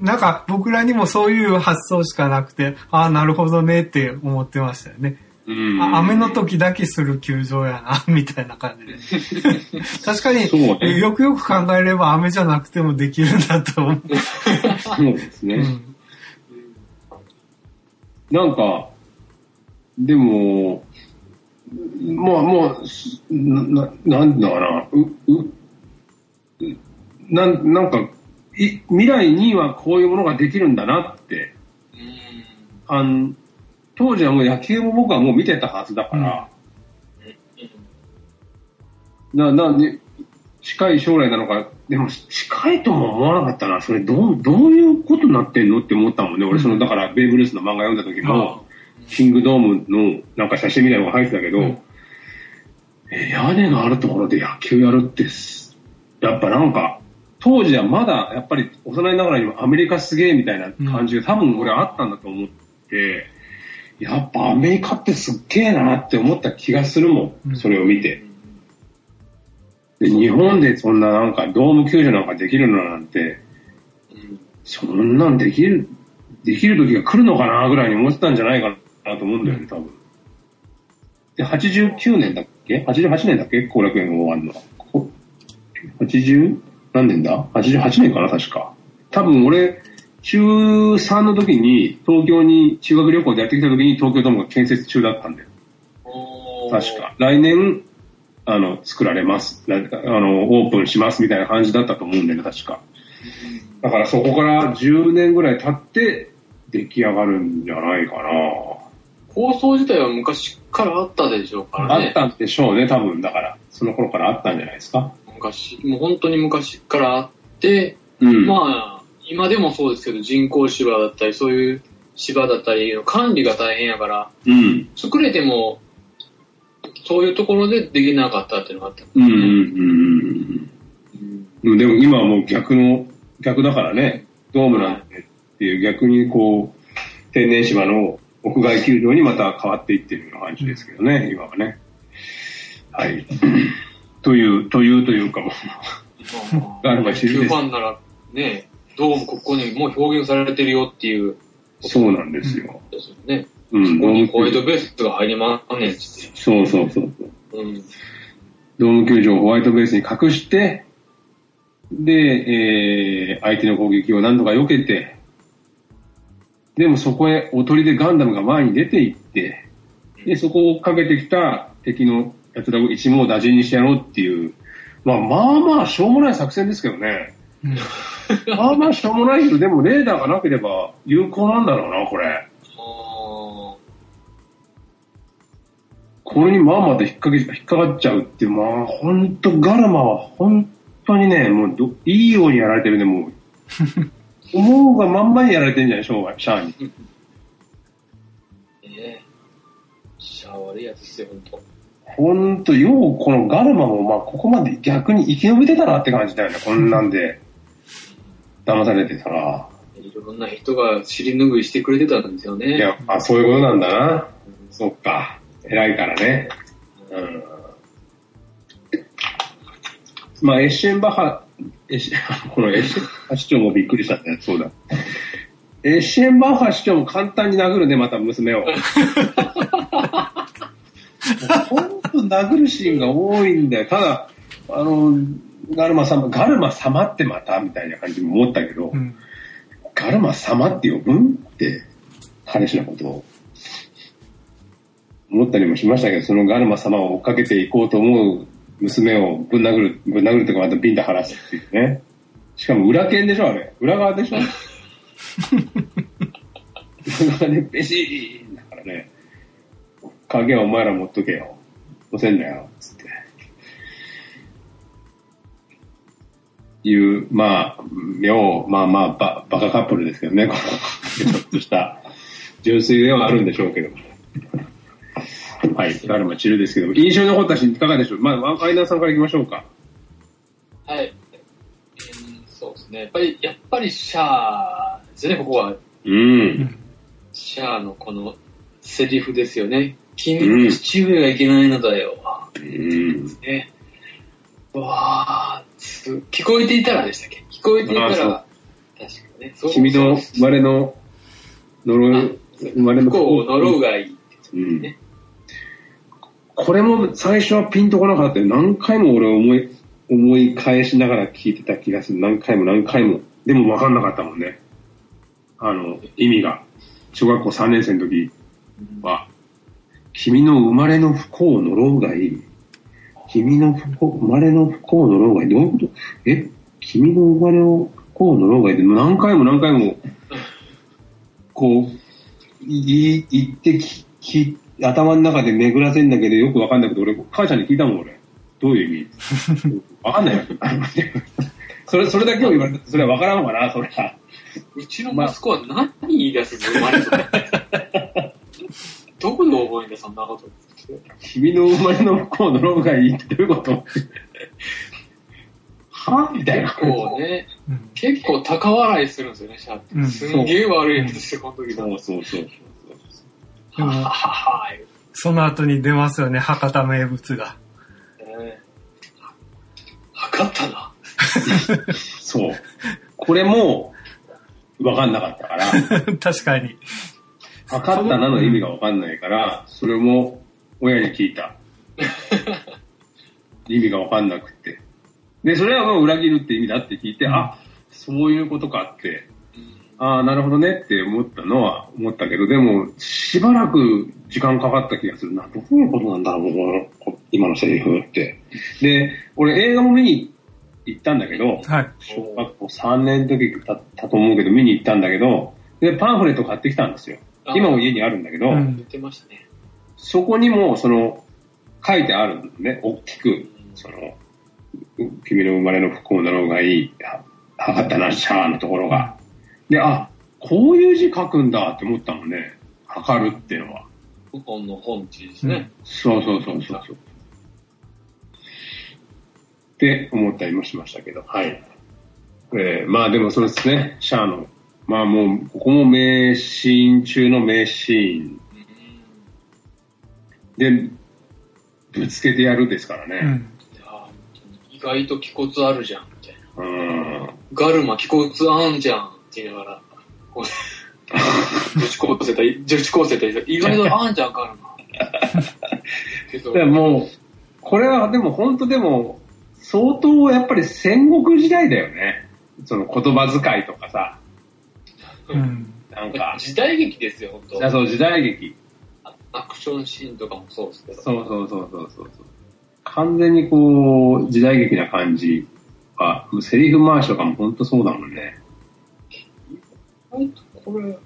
なんか僕らにもそういう発想しかなくて、ああ、なるほどねって思ってましたよね。うんあ雨の時だけする球場やな、みたいな感じで。確かに、そうねよくよく考えれば雨じゃなくてもできるんだと思う。そうですね。うんなんか、でも、まあもう、な、ななんだかな、う、う、うなん、なんか、い未来にはこういうものができるんだなって、うん。あん当時はもう野球も僕はもう見てたはずだから、な、なんで、近い将来なのか、でも近いとも思わなかったな。それどう、どういうことになってんのって思ったもんね。俺その、だからベーブ・ルースの漫画読んだ時も、キングドームのなんか写真みたいなのが入ってたけど、うん。え屋根があるところで野球やるってす、やっぱなんか、当時はまだやっぱり幼いながらにもアメリカすげえみたいな感じが多分俺あったんだと思って、やっぱアメリカってすっげえなって思った気がするもうんん、それを見て。で日本でそんななんかドーム球場なんかできるのなんて、うんそんなんできる、できる時が来るのかなぐらいに思ってたんじゃないかなと思うんだよね、多分。で、89年だっけ ?88 年だっけ？後楽園が終わるのは。こ 80? 何年だ ?88 年かな確か。多分俺、中3の時に東京に修学旅行でやってきた時に東京ドームが建設中だったんだよ。おー確か。来年、あの、作られます。なあの、オープンしますみたいな感じだったと思うんだよね、確か。だからそこから10年ぐらい経って出来上がるんじゃないかな。放送自体は昔からあったでしょうからね。あったんでしょうね、多分。だから、その頃からあったんじゃないですか。昔、もう本当に昔からあって、うん。まあ、今でもそうですけど、人工芝だったり、そういう芝だったり、管理が大変やから、うん。作れても、そういうところでできなかったっていうのがあった。うん。うん。うん。うん。でも今はもう逆の、逆だからね。ドームなんてっていう逆にこう、天然芝の屋外球場にまた変わっていってるような感じですけどね、今はね。はい。という、というというかもう、まああ れば野球知るファンなら、ね、どうもここにもう表現されてるよっていう、そうなんですよ。ですよね。うん、ここにホワイトベースが入りまんねんって。そうそうそうそう。うん。ドーム球場をホワイトベースに隠して、で、えー、相手の攻撃を何とか避けて、でもそこへおとりでガンダムが前に出ていって、で、そこを追っかけてきた敵の奴らを一網打尽にしてやろうっていう、まあまあまあしょうもない作戦ですけどね。うんましょうもないけど、でもレーダーがなければ有効なんだろうな、これ。これにまあまあと引っ掛け、引っかかっちゃうって、まあ本当ガルマは本当にね、もうどいいようにやられてるね、もう。思うがまんまにやられてんじゃない、ショーが、シャアに。ねえ。シャア悪いやつですよ、ほんと。本当ようこのガルマもまあここまで逆に生き延びてたなって感じだよね、こんなんで。騙されてたら。いろんな人が尻拭いしてくれてたんですよね。いや、あ、そういうことなんだな。そっか。偉いからね。うん。まあ、エッシェンバッハ、エッシェ このエッシェンバッハ市長もびっくりしたね。そうだ。エッシェンバッハ市長も簡単に殴るね、また娘を。本当殴るシーンが多いんだよ。ただ、あの、ガルマ様、ガルマ様ってまたみたいな感じも思ったけど、うんガルマ様って呼ぶんって、彼氏のことを。思ったりもしましたけど、そのガルマ様を追っかけていこうと思う娘をぶん殴る、ぶん殴るっていうかまたビンタ晴らすっていうね。しかも裏剣でしょ、あれ。裏側でしょ裏側でペシーンだからね。影はお前ら持っとけよ。乗せんだよ。ついう、まあ、妙、まあまあ、ババカカップルですけどね、この、ちょっとした、純粋ではあるんでしょうけども。はい、ガルマチルですけども、印象に残ったシーンいかがでしょう？まあ、アイナーさんからいきましょうか。はい。うんそうですね。やっぱり、やっぱりシャアですね、ここは。うん。シャアのこのセリフですよね。君の父上がいけないのだよ。うん。ね。うわーつ聞こえていたらでしたっけ？聞こえていたら、確かにね。君の生まれの、呪い、生まれの不幸を呪うがいい。うん。これも最初はピンとこなかったよ。何回も俺思い、思い返しながら聞いてた気がする。何回も何回も。でも分かんなかったもんね。あの、意味が。小学校3年生の時は、君の生まれの不幸を呪うがいい。君の不幸、生まれの不幸を呪うがいい。どういうこと？え？君の生まれの不幸を呪うがいいって何回も何回も、こう、い言ってき、き頭の中で巡らせんだけどよくわかんないけど、俺、母ちゃんに聞いたもん、俺。どういう意味？わかんないよ。それ、それだけを言われたそれはわからんわな、それは。うちの息子は何言い出すの生まれ どこで覚えんだ、そんなこと。君の生まれの不幸を呪うがいいってどういうこと？は？みたいな。こうね、うん結構高笑いするんですよね、シャアって。うんすんげえ悪いやつですよ、この時の。そうそうそう。でもははははその後に出ますよね、博多名物が。ね測ったな。そう。これも、わかんなかったから。確かに。測ったなの意味がわかんないから、それも親に聞いた。意味がわかんなくて。で、それはもう裏切るって意味だって聞いて、あ、そういうことかって、ああ、なるほどねって思ったのは思ったけど、でも、しばらく時間かかった気がするな。どういうことなんだろう、このこ今のセリフって。で、俺映画も見に行ったんだけど、はい。小学校3年の時だったと思うけど、見に行ったんだけど、で、パンフレット買ってきたんですよ。今も家にあるんだけど、うん言ってましたね。そこにも、その、書いてあるのね、大きく、その、う君の生まれの不幸なろうがいい、ははったな、シャーのところが。で、あ、こういう字書くんだって思ったもんね。測るっていうのは。古今の本地ですね。そうそうそうそうそう。って思ったりもしましたけど、はい。えーまあでもそうですね、シャアの、まあもう、ここも名シーン中の名シーンで、ぶつけてやるですからね。うん。意外と気骨あるじゃん、みたいな。うん。ガルマ気骨あんじゃん、って言いながら。こう女子高生と、女子高生と意外とあんじゃん、ガルマ。けどでもう、これはでも本当でも、相当やっぱり戦国時代だよね。その言葉遣いとかさ、うん。なんか、時代劇ですよ、本当いやそう時代劇。アクションシーンとかもそうですけど。そうそうそうそうそう。完全にこう、時代劇な感じは、セリフ回しとかも本当そうだもんね。意外とこれ、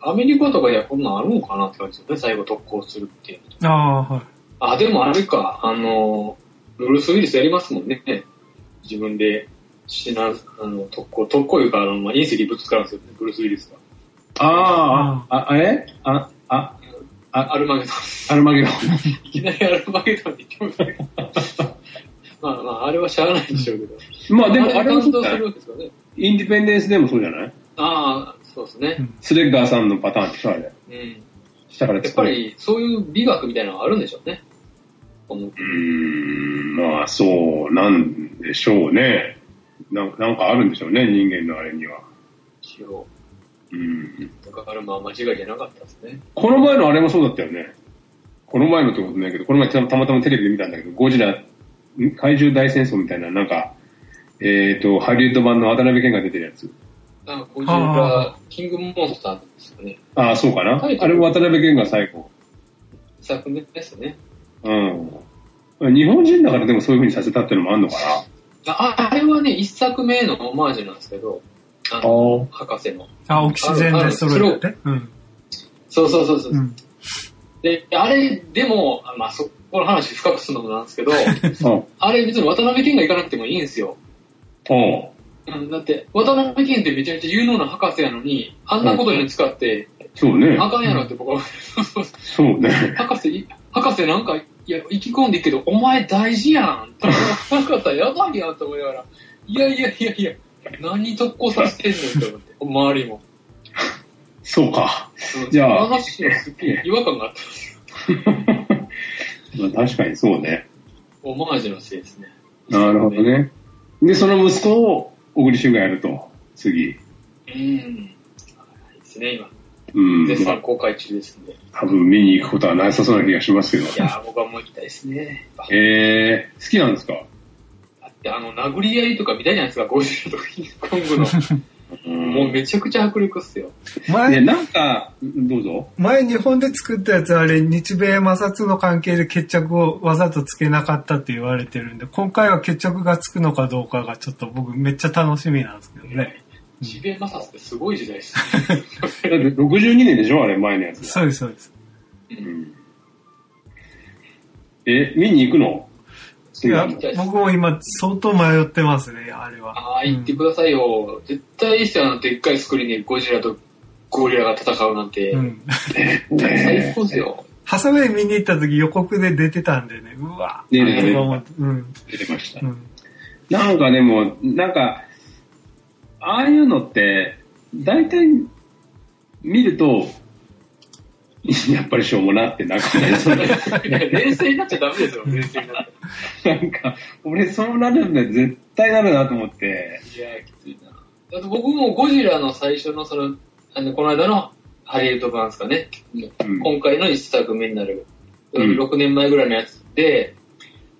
アメリカとかではこんなんあるのかなって感じですよね、最後特攻するっていうのと。ああー、はい。あ、でもあれか、あの、ブルース・ウィリスやりますもんね。自分で死な、あの、特攻、特攻いうか、あの、まあ、隕石ぶつかるんですよね、ブルース・ウィリスが。ああ、あ、あれあ、あ、あ、アルマゲドン。アルマゲドン。いきなりアルマゲドンに行ってますけど。まあまあ、あれはしゃあないでしょうけど。まあでもあれも感動すそうじゃないるわけですよね。インディペンデンスでもそうじゃない？ああ、そうですね。スレッガーさんのパターンってさ、あれ。うん。下からやっぱり、そういう美学みたいなのがあるんでしょうね。うーん、まあそうなんでしょうね。なんなんかあるんでしょうね、人間のあれには。一応、うん。だからまあ間違いじゃなかったですね。この前のあれもそうだったよね。この前のってことないけど、この前たたまたまテレビで見たんだけど、ゴジラ、ん怪獣大戦争みたいな、なんか、えっ、と、ハリウッド版の渡辺謙が出てるやつ。あ、ゴジラ、キングモンスターですよね。ああ、そうかな。あれ渡辺謙が最後。作目ですね。うん。日本人だからでもそういう風にさせたってのもあんのかああれはね、一作目のオマージュなんですけど、あの、博士の。あ、オキシジェンで揃えて？ね。うん。そうそうそうそう。うん。で、あれ、でも、まあそこの話深くするのもなんですけど。あれ別に渡辺謙が行かなくてもいいんですよ。おううん、だって、渡辺謙ってめちゃめちゃ有能な博士やのに、あんなことに使って、そうね。あかんやろって僕は、そうね。博士い、博士なんか、いや、生き込んでいいけど、お前大事やん。博士やばいやんと思いながら、いやいやいやいや、何特攻させてんのって思って、周りも。そうか。うんじゃあその話はすっげえ違和感があった。まあ確かにそうね。オマージュのせいですね。なるほどね。で、その息子を小栗旬がやると。次。うん。はいですね、今。うん。絶まあ賛公開中ですんで。い多分見に行くことはなさそうな気がしますけど。やー、僕はもう行きたいですね。えー、好きなんですか？あの、殴り合いとか見たいじゃないですか、ゴジラとキングコングの。もうめちゃくちゃ迫力っすよ。ね、前、なんか、どうぞ。前日本で作ったやつあれ、日米摩擦の関係で決着をわざとつけなかったって言われてるんで、今回は決着がつくのかどうかがちょっと僕めっちゃ楽しみなんですけどね。ジベマサスってすごい時代です だって62年でしょあれ、前のやつ。そうです、そうです。ね。うんえ、見に行くの？いや僕も今相当迷ってますね、あれは。ああ、行ってくださいよ。絶対いいっすよ、あの、でっかいスクリーンでゴジラとゴリラが戦うなんて。うん。最高っすよ。ハサウェイ見に行った時予告で出てたんでね、うわ出てた出てたとか思ってうん。出てましたう。ん。なんかでも、なんか、ああいうのって、大体見ると、やっぱりしょうもなってなんかね、そのいや冷静になっちゃダメですよ、冷静になって。なんか、俺そうなるんだよ、絶対なるなと思って。いやー、きついな。だって僕もゴジラの最初のその、あの、この間のハリウッド版ですかね。うん今回の一作目になる、うん6年前ぐらいのやつで、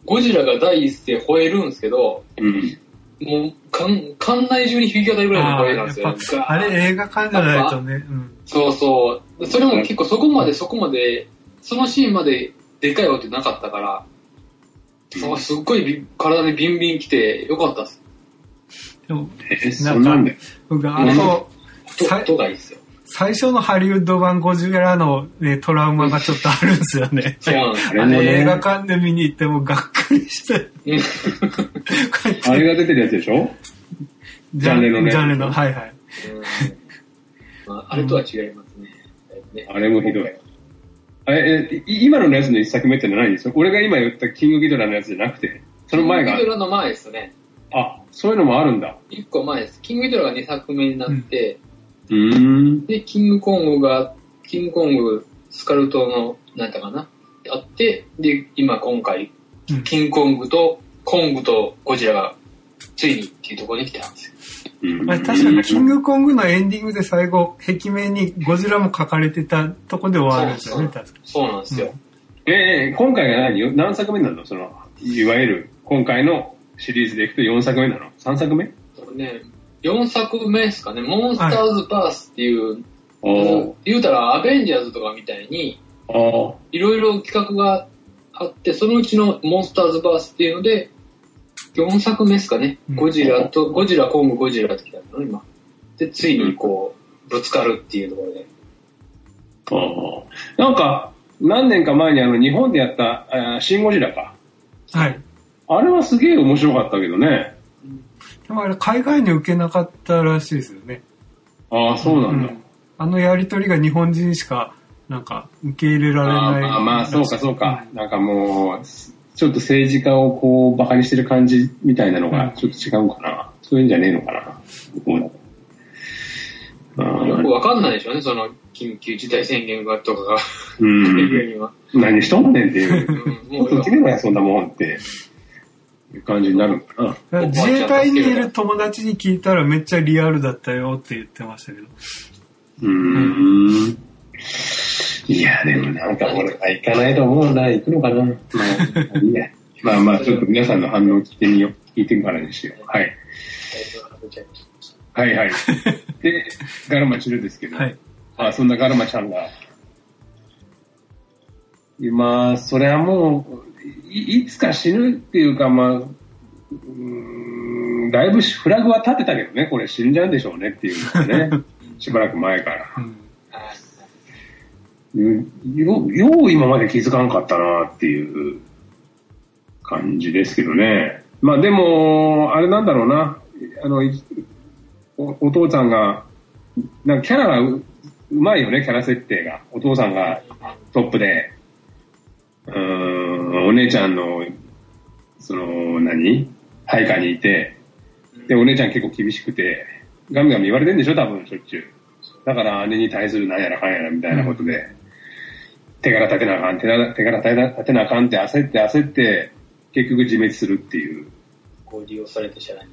ゴジラが第一声吠えるんですけど、うん。もう、館館内中に響き渡るぐらいのあ声なんですよ。あれ映画館じゃないとね。うん。そうそう。それも結構そこまでそこまで、そのシーンまででかい音なかったから、そうすっごいび体にビンビン来てよかったっす。でも、え、そんなんで。僕、あと、とさい音がいいっすよ。最初のハリウッド版ゴジラの、ね、トラウマがちょっとあるんですよね。そうなんですあれもあれ映画ね、館で見に行ってもがっかりして。あれが出てるやつでしょ？ジャンレノねジャンレノ、はいはい。うんまあ、あれとは違いますね。ねあれもひどい。え、い今のやつの一作目ってのは何ですか？俺が今言ったキングギドラのやつじゃなくて、その前がキングギ、ドラの前ですね。あ、そういうのもあるんだ。一個前です。キングギドラが2作目になって、うーん。で、キングコングが、キングコング、スカルトの、なんだかな、あって、で、今今回、うんキングコングと、コングとゴジラが、ついにっていうところに来てたんですよ。うん。あれ確かにキングコングのエンディングで最後、壁面にゴジラも書かれてたとこで終わるんですよね、そう確かそうなんですよ。えー今回が何？よ何作目なの？その、いわゆる、今回のシリーズでいくと4作目なの ?3 作目？ね、4作目ですかね、モンスターズバースってい。う、お言うたらアベンジャーズとかみたいに、いろいろ企画があって、そのうちのモンスターズバースっていうので、4作目ですかね。うんゴジラと、ゴジラ、コング、ゴジラって来たの今。で、ついにこう、ぶつかるっていうところで。ーおーなんか、何年か前にあの、日本でやった、あーシン・ゴジラか。はい。あれはすげえ面白かったけどね。でもあれ海外に受けなかったらしいですよね。ああ、そうなんだ。うんあのやりとりが日本人しか、なんか、受け入れられあない。あまあ、そうかそうか。なんかもう、ちょっと政治家をこう、馬鹿にしてる感じみたいなのがちょっと違うかな。そういうんじゃねえのかな。うだとあよくーわかんないでしょうね、その、緊急事態宣言がとかが、う上ん。何しとんねんっていう。うんもうもっと決めろや、そんなもんって。いう感じになるのかな。自衛隊にいる友達に聞いたらめっちゃリアルだったよって言ってましたけど。うーん。いや、でもなんか俺は行かないと思うな。行くのかな。まあ、いいや。まあまあ、ちょっと皆さんの反応を聞いてみよう。聞いてからにしよう。はい。はいはい。で、ガルマチルですけど。はい。あ、そんなガルマちゃんが。今、それはもう、いいつか死ぬっていうか、まあ、うーんだいぶフラグは立てたけどね、これ死んじゃうんでしょうねっていうのがね、しばらく前から。うんよ、よう今まで気づかんかったなっていう感じですけどね。まあでも、あれなんだろうな。あの、おお父さんが、なんかキャラがううまいよね、キャラ設定が。お父さんがトップで、うん、お姉ちゃんの、その、何？配下にいて、で、お姉ちゃん結構厳しくて、ガミガミ言われてんでしょ、多分、しょっちゅう。だから姉に対するなんやらかんやらみたいなことで、手柄立てなあかん、手柄手柄立てなあかんって焦って焦って、結局自滅するっていう。こう利用されてしゃない。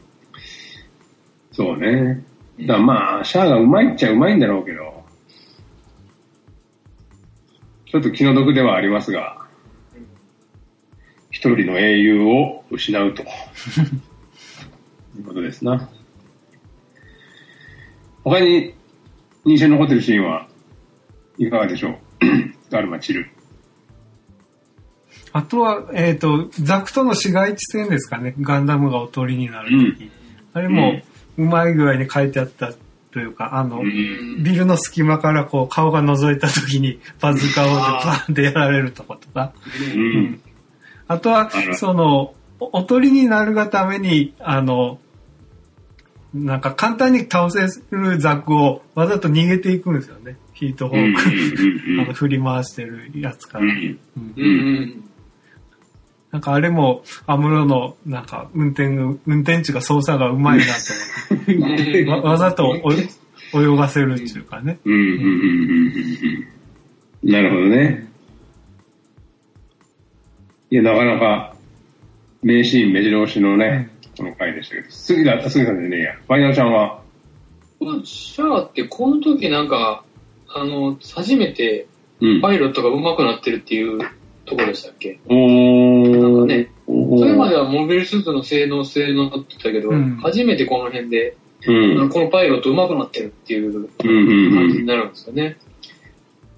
そうね。だまあ、シャアがうまいっちゃうまいんだろうけど、ちょっと気の毒ではありますが、一人の英雄を失うと。いうことですな。他に印象に残ってるシーンはいかがでしょう？ガル。あとは、えっ、と、ザクとの市街地戦ですかね。ガンダムがおとりになるとき、あれも、うまい具合に書いてあったというか、あの、うんビルの隙間からこう顔が覗いたときにバズーカをバーンってやられるとことか。うん。あとはその、おおとりになるがために、あの、なんか簡単に倒せるザクをわざと逃げていくんですよね。ヒートホーク、うんあの振り回してるやつから。うんうんうんうん。なんかあれも、アムロの、なんか、運転が、運転手が操作がうまいなと思って、わわざとお泳がせるっていうかね。うんうんうんうんうんうんなるほどね。いや、なかなか、名シーン、目白押しのね、この回でしたけど、杉田、杉田さんじゃねえや。ファイナルちゃんは、シャアってこの時なんか、あの、初めてうん。パイロットが上手くなってるっていうところでしたっけ？おー。なんかね、それまではモビルスーツの性能性能って言ったけど、うん初めてこの辺で、うん。このパイロット上手くなってるっていううんうんうん。感じになるんですよね。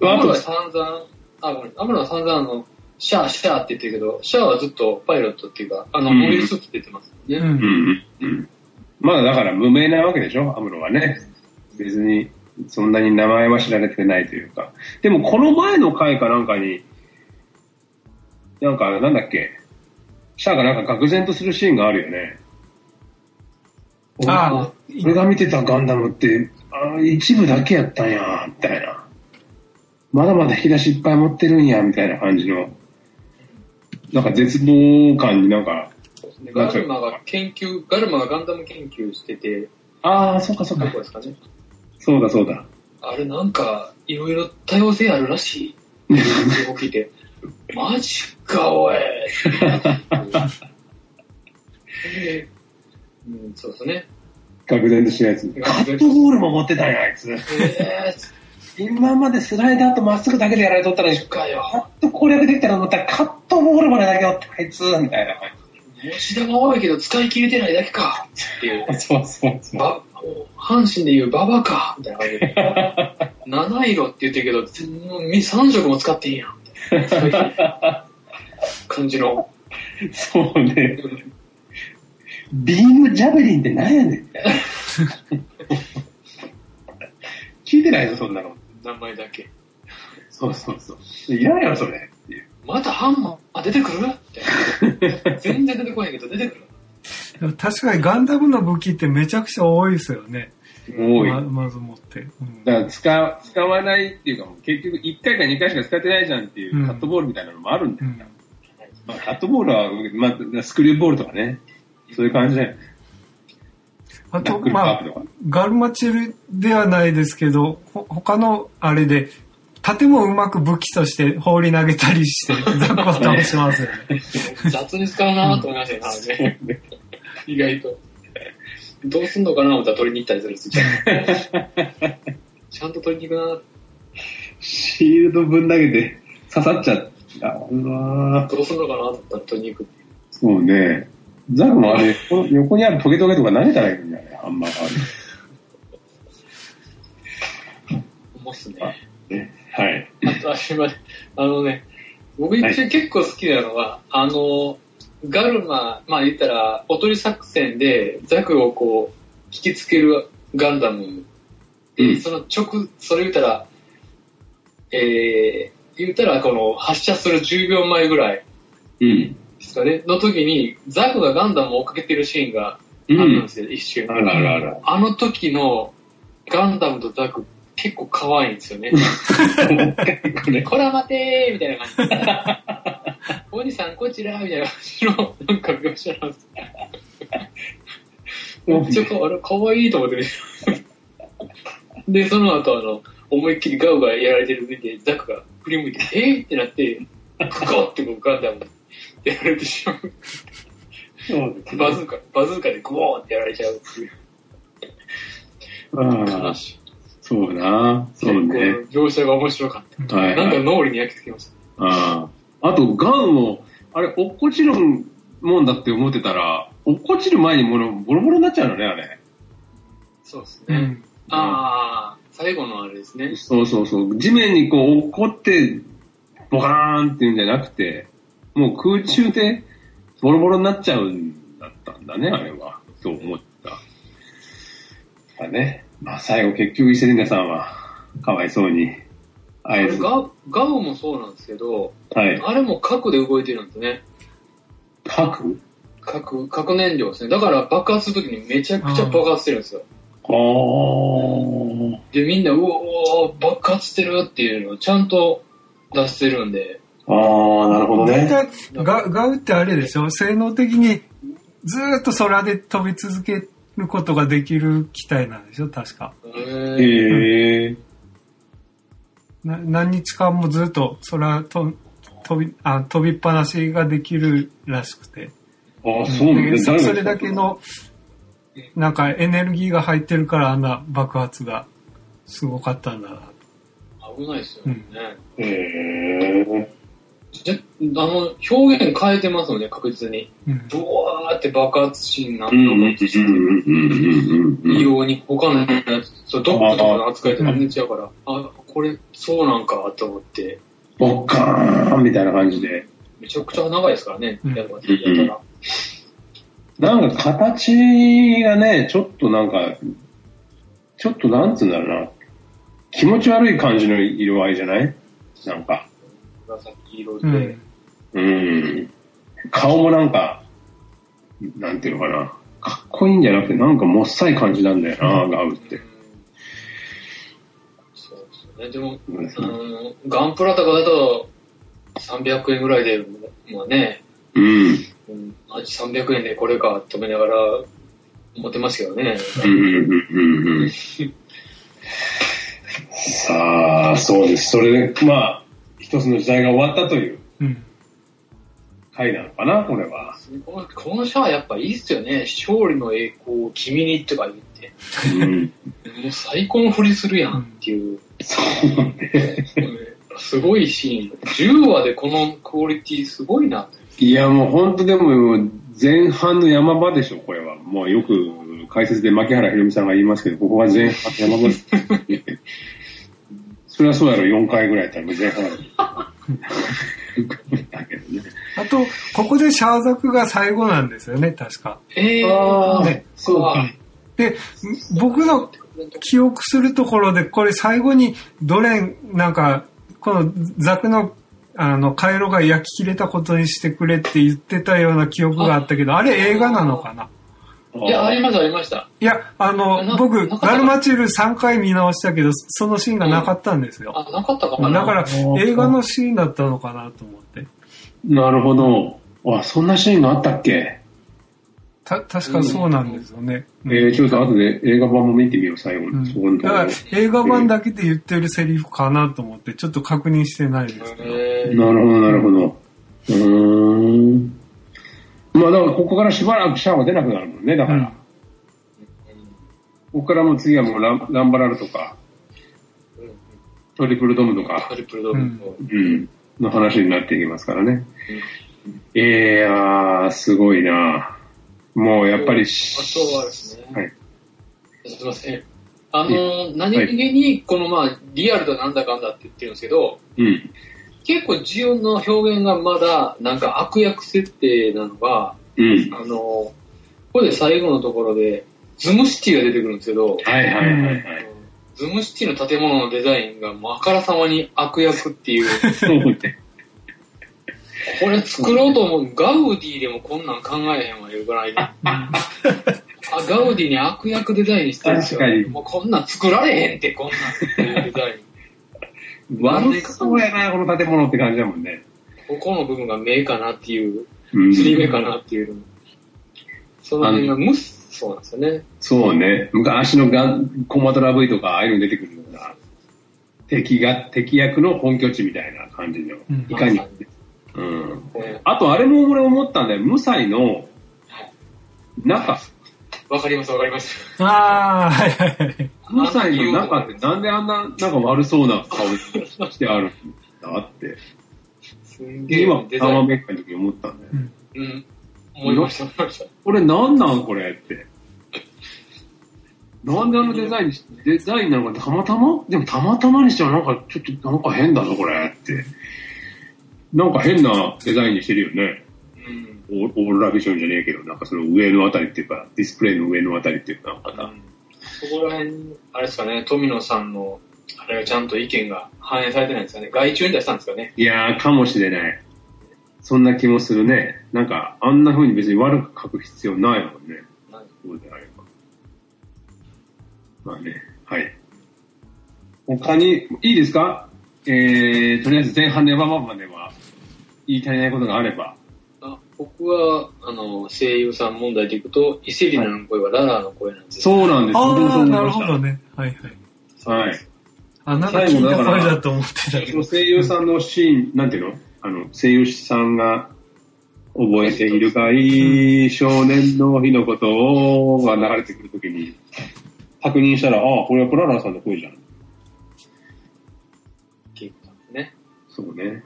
アムロは散々、アムロは散々あの、シャア、シャアって言ってるけど、シャアはずっとパイロットっていうか、あの、うんモビルスーツって言ってますよね。うんうんうんうん。まだだから無名なわけでしょ、アムロはね。別に、そんなに名前は知られてないというか。でもこの前の回かなんかに、なんか、なんだっけ、シャアがなんか愕然とするシーンがあるよね。ああ、俺が見てたガンダムって、あ一部だけやったんや、みたいな。まだまだ引き出しいっぱい持ってるんや、みたいな感じの、なんか絶望感になんか、ガルマが研究、ガルマがガンダム研究してて、ああ、そっかそっかどこ。ですかね。そうだそうだ。あれなんか、いろいろ多様性あるらしい。を聞いて、マジか、おい。で うん、そうですね。愕然としたやつ。カットボールも持ってたんや、あいつ。えー、今までスライダーとまっすぐだけでやられとったのに、かよ。カット攻略できたら思ったらカットボールまでだけよって、あいつ、みたいな。吉田が多いけど使い切れてないだけか。っていう。そうそうそう。ば、阪神でいうババか。みたいな感じで。七色って言ってるけど、もう3色も使っていいやん。みたい感じの。そうね。ビームジャベリンって何やねん。聞いてないぞ、そんなの。名前だけ。そうそうそう。いらんやろ、それ。またハンマー出てくる？って。全然出てこないけど出てくる。でも確かにガンダムの武器ってめちゃくちゃ多いですよね。多い。ままず持って。うんだから使使わないっていうか、結局1回か2回しか使ってないじゃんっていううんカットボールみたいなのもあるんだよ、うんまあ、カットボールは、まあ、スクリューボールとかね、そういう感じだよ。あと、まあガルマチルではないですけど、ほ他のあれで、盾もうまく武器として放り投げたりして、雑魚を倒しますよね。雑に使うなと思いましたよね 意外と。どうすんのかな思ったら取りに行ったりするんですよ。ちゃんと取りに行くなシールドぶん投げて刺さっちゃった。うわーどうすんのかなと思ったら取りに行く。そうね。ザクもあれ、横にあるトゲトゲとか投げたらいいんだよね、ハンマーがあ思っすね。はい。あと、あれまで、あのね、僕一応結構好きなのは、あの、ガルマ、まあ言ったら、おとり作戦でザクをこう、引きつけるガンダムで、うんその直、それ言ったら、えー、言ったらこの発射する10秒前ぐらいうん。ですかね、の時に、ザクがガンダムを追っかけてるシーンがあうるんでん。すよ、一瞬。あらあらあら。あの時のガンダムとザク結構可愛いんですよね。こら待てーみたいな感じで。お兄さんこちらみたいな感じのなんか描写なんですめっちゃかあれ可愛いと思ってね。で、その後あの、思いっきりガウガウやられてる時でザクが振り向いて、えーってなって、ガーってこうガンダムやられてしまう。バズーカ、バズーカでグボーンってやられちゃうっていう。ああ、そうな。そうね。結構描写が面白かった。はい、なんかはい。脳裏に焼き付けました。ああ。あと、ガンも、あれ、落っこちるもんだって思ってたら、落っこちる前にものボロボロになっちゃうのね、あれ。そうですね。うん。ああ、最後のあれですね。そうそうそう。地面にこう落っこって、ボカーンっていうんじゃなくて、もう空中でボロボロになっちゃうんだったんだね、あれは。そう思った。だね。まあ最後結局イセリナさんは、かわいそうに、あえず。はガガウもそうなんですけど、い。あれも核で動いてるんですね。核？核、核燃料ですね。だから爆発するときにめちゃくちゃ爆発してるんですよ。あー。で、みんな、うおー、爆発してるっていうのをちゃんと出してるんで、あー、なるほどね。大体ガ、ガウってあれでしょ？性能的にずーっと空で飛び続けることができる機体なんでしょ？確か。へえ。な何日間もずっと空と飛びあ飛びっぱなしができるらしくて。あ、そうなんでね。誰がそそれだけのなんかエネルギーが入ってるからあんな爆発がすごかったんだな。危ないですよね。へえ。であの、表現変えてますよね、確実に。うんブワーって爆発して、うんうんうん異様に他のやつ、そうドックとかの扱いと全然違うから、あ、これそうなんかと思って、ボッカーンみたいな感じで。めちゃくちゃ長いですからね、やったら。なんか形がね、ちょっとなんか、ちょっとなんつうんだろうな。気持ち悪い感じの色合いじゃない？なんか。紫色で。うん。うん。顔もなんか、なんていうのかな。かっこいいんじゃなくて、なんかもっさい感じなんだよな、ガウって。そうですね。でも、うんあの、ガンプラとかだと、300円ぐらいで、まあね、うん。うん、300円でこれかって思いながら、思ってますけどね。うんうんうんうんさあ、そうです。それで、まあ、一つの時代が終わったといううん。回なのかな、これは。このこのシャアやっぱいいっすよね。勝利の栄光を君にとか言って。うん。もう最高の振りするやんっていう。そうね。すごいシーン。10話でこのクオリティすごいな。いや、もう本当でも、前半の山場でしょ、これは。もうよく解説で牧原ひろみさんが言いますけど、ここが前半の山場です。それはそうやろ、4回ぐらいやったらもう前半。だけどね。あと、ここでシャーザクが最後なんですよね、確か。えー、あーねそうか。で、僕の記憶するところで、これ最後にドレン、なんか、このザクの、あの、回路が焼き切れたことにしてくれって言ってたような記憶があったけど、あれ映画なのかな？いや、ありました、ありました。いや、あの、な僕、ガルマチル3回見直したけど、そのシーンがなかったんですよ。あ、なかったかもな。だから、映画のシーンだったのかなと思って。なるほど。あ、そんなシーンがあったっけ、た、確かそうなんですよね。うんえー、ちょっと後で映画版も見てみよう、最後うんに。そこのとだから。映画版だけで言ってるセリフかなと思って、ちょっと確認してないですけど。えーなるほど、なるほど。うーん。まあ、だからここからしばらくシャアは出なくなるもんね、だから。うんここからもう次はもうランランバラルとか、トリプルドムとかト、リプルドームと。うん、の話になっていきますからね。いやー、すごいなもうやっぱりあし、とはですね、はい。すいません。あの、何気に、このまあ、リアルだなんだかんだって言ってるんですけど、うん。結構自分の表現がまだ、なんか悪役設定なのが、うん。あの、ここで最後のところで、ズムシティが出てくるんですけど、はいはいはいはい。ズムシティの建物のデザインが、もうあからさまに悪役っていう。これ作ろうと思う、ガウディでもこんなん考えへんわ、言うからいで。あガウディに悪役デザインしてるんですよ。もうこんなん作られへんって、こんなんっていうデザイン。悪そうやな、この建物って感じだもんね。ここの部分が目かなっていう、うん釣り目かなっていうの。その辺がムス、そうなんですよね。そうね。昔のガンコンバトラ V とか、ああいうの出てくるような、敵が、敵役の本拠地みたいな感じの、うんいかにうん。あと、あれも俺思ったんだよ。無彩の中、わかりますわかります。ああ、はいはいはい。無彩の中ってなんであんな、なんか悪そうな顔してあるんだって。すんげえ今、タデザイン。ワーメッカの時思ったんだよ。うん。思いました、思いました。これなんなんこれって。なんであのデザインデザインなのかたまたま？でもたまたまにしてはなんかちょっとなんか変だぞこれって。なんか変なデザインにしてるよね。うん。オーオーロラビジョンじゃねえけど、なんかその上のあたりっていうか、ディスプレイの上のあたりっていうか、なんかなそこら辺、あれですかね、富野さんの、あれがちゃんと意見が反映されてないんですかね。外注に出したんですかね。いやー、かもしれない。そんな気もするね。なんか、あんな風に別に悪く書く必要ないもんね。そうであれば。まあね、はい。他に、いいですか？えー、とりあえず前半の山場までは言い足りないことがあれば。あ僕は、あの、声優さん問題でいくと、イセリナの声はララーの声なんですよ。そうなんです。ああ、なるほどね。はいはい。はい。あ、なんか聞いた声だと思ってたけどその。声優さんのシーン、なんていうの？あの、声優さんが覚えているかい少年の日のことをが流れてくるときに、確認したら、ああ、これはプララさんの声じゃん。ケイコさんですね。そうね。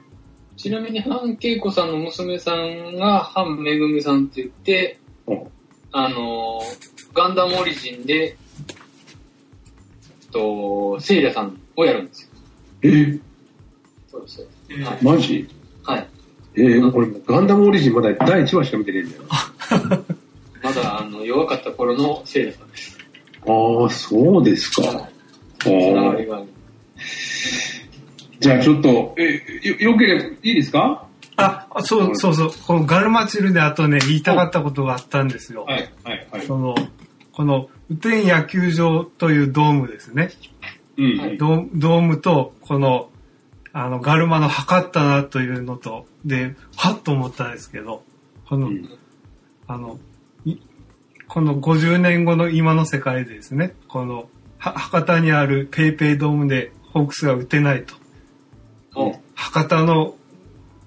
ちなみに、ハン・ケイコさんの娘さんが、ハン・メグミさんって言って、おあの、ガンダムオリジンで、と、セイラさんをやるんですよ。えそうですよ。はい。マジ？はい。えー、これ、ガンダムオリジンまだ第1話しか見てねえんだよ。まだ、あの、弱かった頃のセイラさんです。ああ、そうですか。あがある。じゃあちょっと、え、よ、よければいいですか？あ、そうそうそう。このガルマチルであとね、言いたかったことがあったんですよ。はい、はい、はい。その、この、雨天野球場というドームですね。うん。はいドームドームと、この、あの、ガルマの測ったなというのと、で、はっと思ったんですけど、この、うんあの、いこの50年後の今の世界でですね、この、は博多にあるペイペイドームでホークスが打てないと。お博多の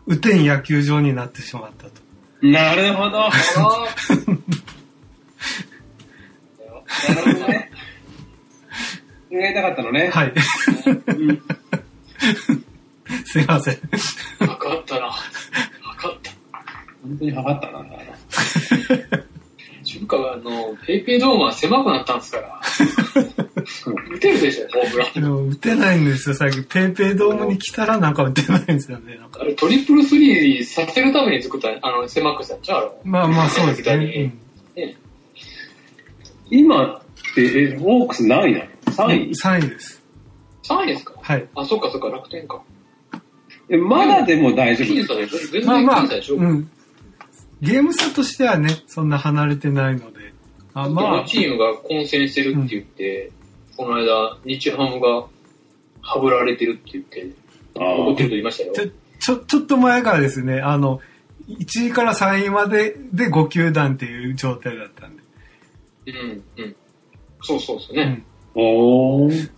雨天野球場になってしまったと。なるほど。あ なるほどね。やりたかったのね。はい。うんすいません。ー測ったな。測った。本当に測ったな。中華はあの、ペイペイドームは狭くなったんですから。打てるでしょ、ホームラン。でも打てないんですよ、最近。ペイペイドームに来たらなんか打てないんですよね。なんかあれ、トリプルスリーさせるために作った、あの、狭くしたんちゃうあれまあまあそうです左ね。ね今って、え、ホークス何位なの ?3 位？3位です。3位ですか？はい。あ、そっかそっか、楽天か。え、まだでも大丈夫でしょ全まあまあ、うん。ゲーム差としてはね、そんな離れてないので。あまあまあ、、チームが混戦してるって言って、この間、日ハムがはぶられてるって言って、ああ怒ってると言いましたよ。ちょ、ちょ、ちょっと前からですね、あの、1位から3位までで5球団っていう状態だったんで。うん、うん。そうそうですね。うん。おー。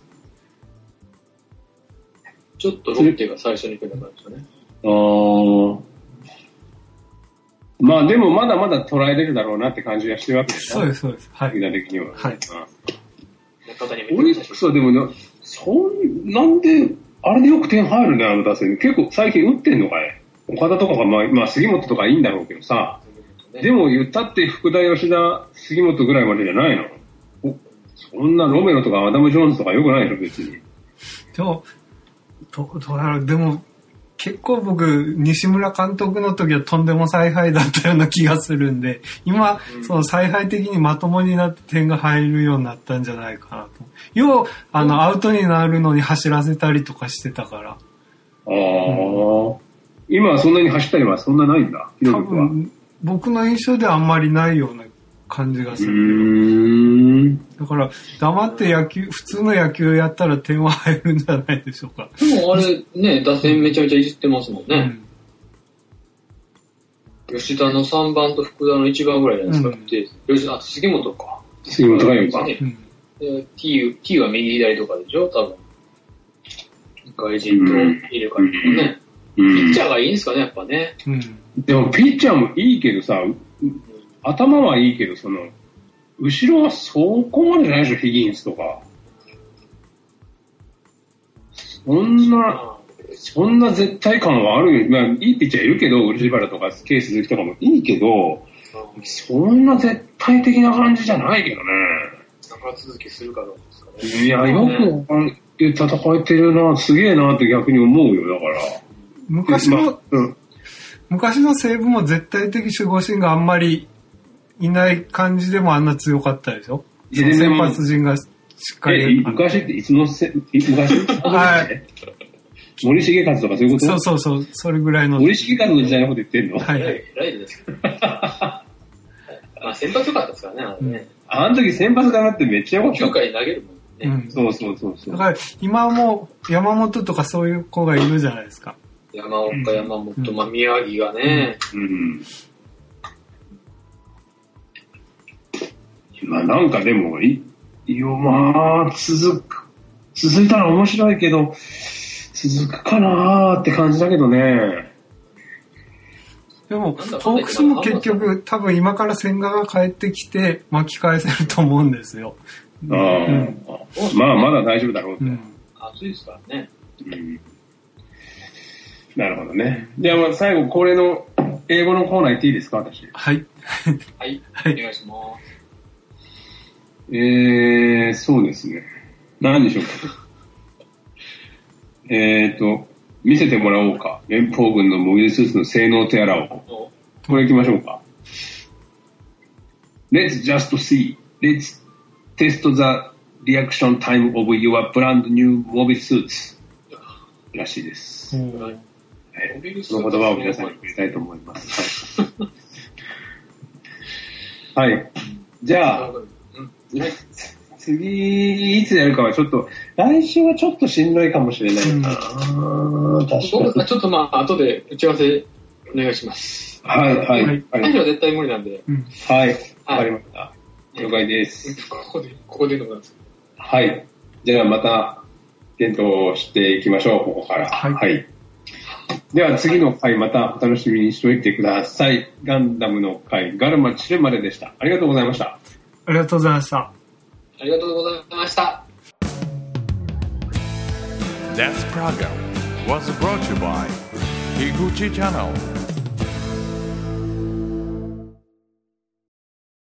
ちょっとロッテが最初に来た感じですよね。あー。まあでもまだまだ捉えれるだろうなって感じがしてるわけでしょそうです、そうです。はい。的的には。はい。オリックスはでもな、そん、なん。で、あれでよく点入るね、あの打線。結構最近打ってん。のかい岡田とかが、まあ、まあ、杉本とかいいん。だろうけどさ。でも言ったって福田、吉田、杉本ぐらいまでじゃないのおそん。なロメロとかアダム・ジョーンズとかよくないでしょ、別に。でも、どうだろう。でも、結構僕、西村監督の時はとんでも采配だったような気がするんで、今、うんその采配的にまともになって点が入るようになったんじゃないかなと。要、あの、アウトになるのに走らせたりとかしてたから、ああ。今はそんなに走ったりはそんなないんだ、ひ多ろくは。う分、僕の印象ではあんまりないような感じがする。だから、黙って野球、普通の野球やったら点は入るんじゃないでしょうか。でもあれ、ね、打線めちゃめちゃいじってますもんね。うん。吉田の3番と福田の1番ぐらいじゃないですか。うんで吉田、あ、杉本か。杉本が4番。ねうん。で T, T は右左とかでしょ？多分。外人と入れ替えとかね。うピッんチャーがいいんですかね、やっぱね。うん。でもピッチャーもいいけどさ、う頭はいいけど、その、後ろはそこまでじゃないでしょ、ヒギンスとか。そんな、あそんな絶対感はあるよ。まあ、いいピッチャーいるけど、漆原とかケース鈴木とかもいいけど、そんな絶対的な感じじゃないけどね。長続きするかどうですかね。いや、よく戦えてるな、すげえなって逆に思うよ、だから。昔の、まあうん。昔の西武も絶対的守護神があんまりいない感じでもあんな強かったでしょ？先発陣がしっかえ、り。昔っていつのせ、い昔？はい 森重和とかそういうこと？そうそうそう、それぐらいの。森重和の時代のこと言ってんの、はいはい。ライブですけど。まあ先発良かったですからね、あれね。あの時先発だなってめっちゃ良かった9。回投げるもんね。うん。そうそうそうそう。だから今も山本とかそういう子がいるじゃないですか。山岡、山本、うんまあ宮城がね。うん。まあなんかでも、い、いやまあ、続く、続いたら面白いけど、続くかなーって感じだけどね。でも、ホークスも結局多分今から千賀が帰ってきて巻き返せると思うんですよ。ああうんまあまだ大丈夫だろうと。うん。暑いですからね。うんなるほどね。じゃあまあ最後、恒例の英語のコーナー行っていいですか、私。はい。はい。はいお願いしまえー、そうですね。何でしょうか？えーと、見せてもらおうか。連邦軍のモビルスーツの性能とやらを。これ行きましょうか。Let's just see. Let's test the reaction time of your brand new mobile suits. らしいです。うんはいはい、その言葉を皆さんに送りたいと思います。はい。はい、じゃあ、次、いつやるかはちょっと、来週はちょっとしんどいかもしれないかな。確かちょっとまあ、後で打ち合わせお願いします。はい、はい、ははいい。最初は絶対無理なんで、うんはい、わかりました。了解です。ここで、ここでのなんですはい。じゃあまた、検討していきましょう、ここから。はいでは次の回またお楽しみにしておいてください。ガンダムの回、ガルマチルまででした。ありがとうございました。ありがとうございました。ありがとうございました。 This program was brought to you by Higuchi Channel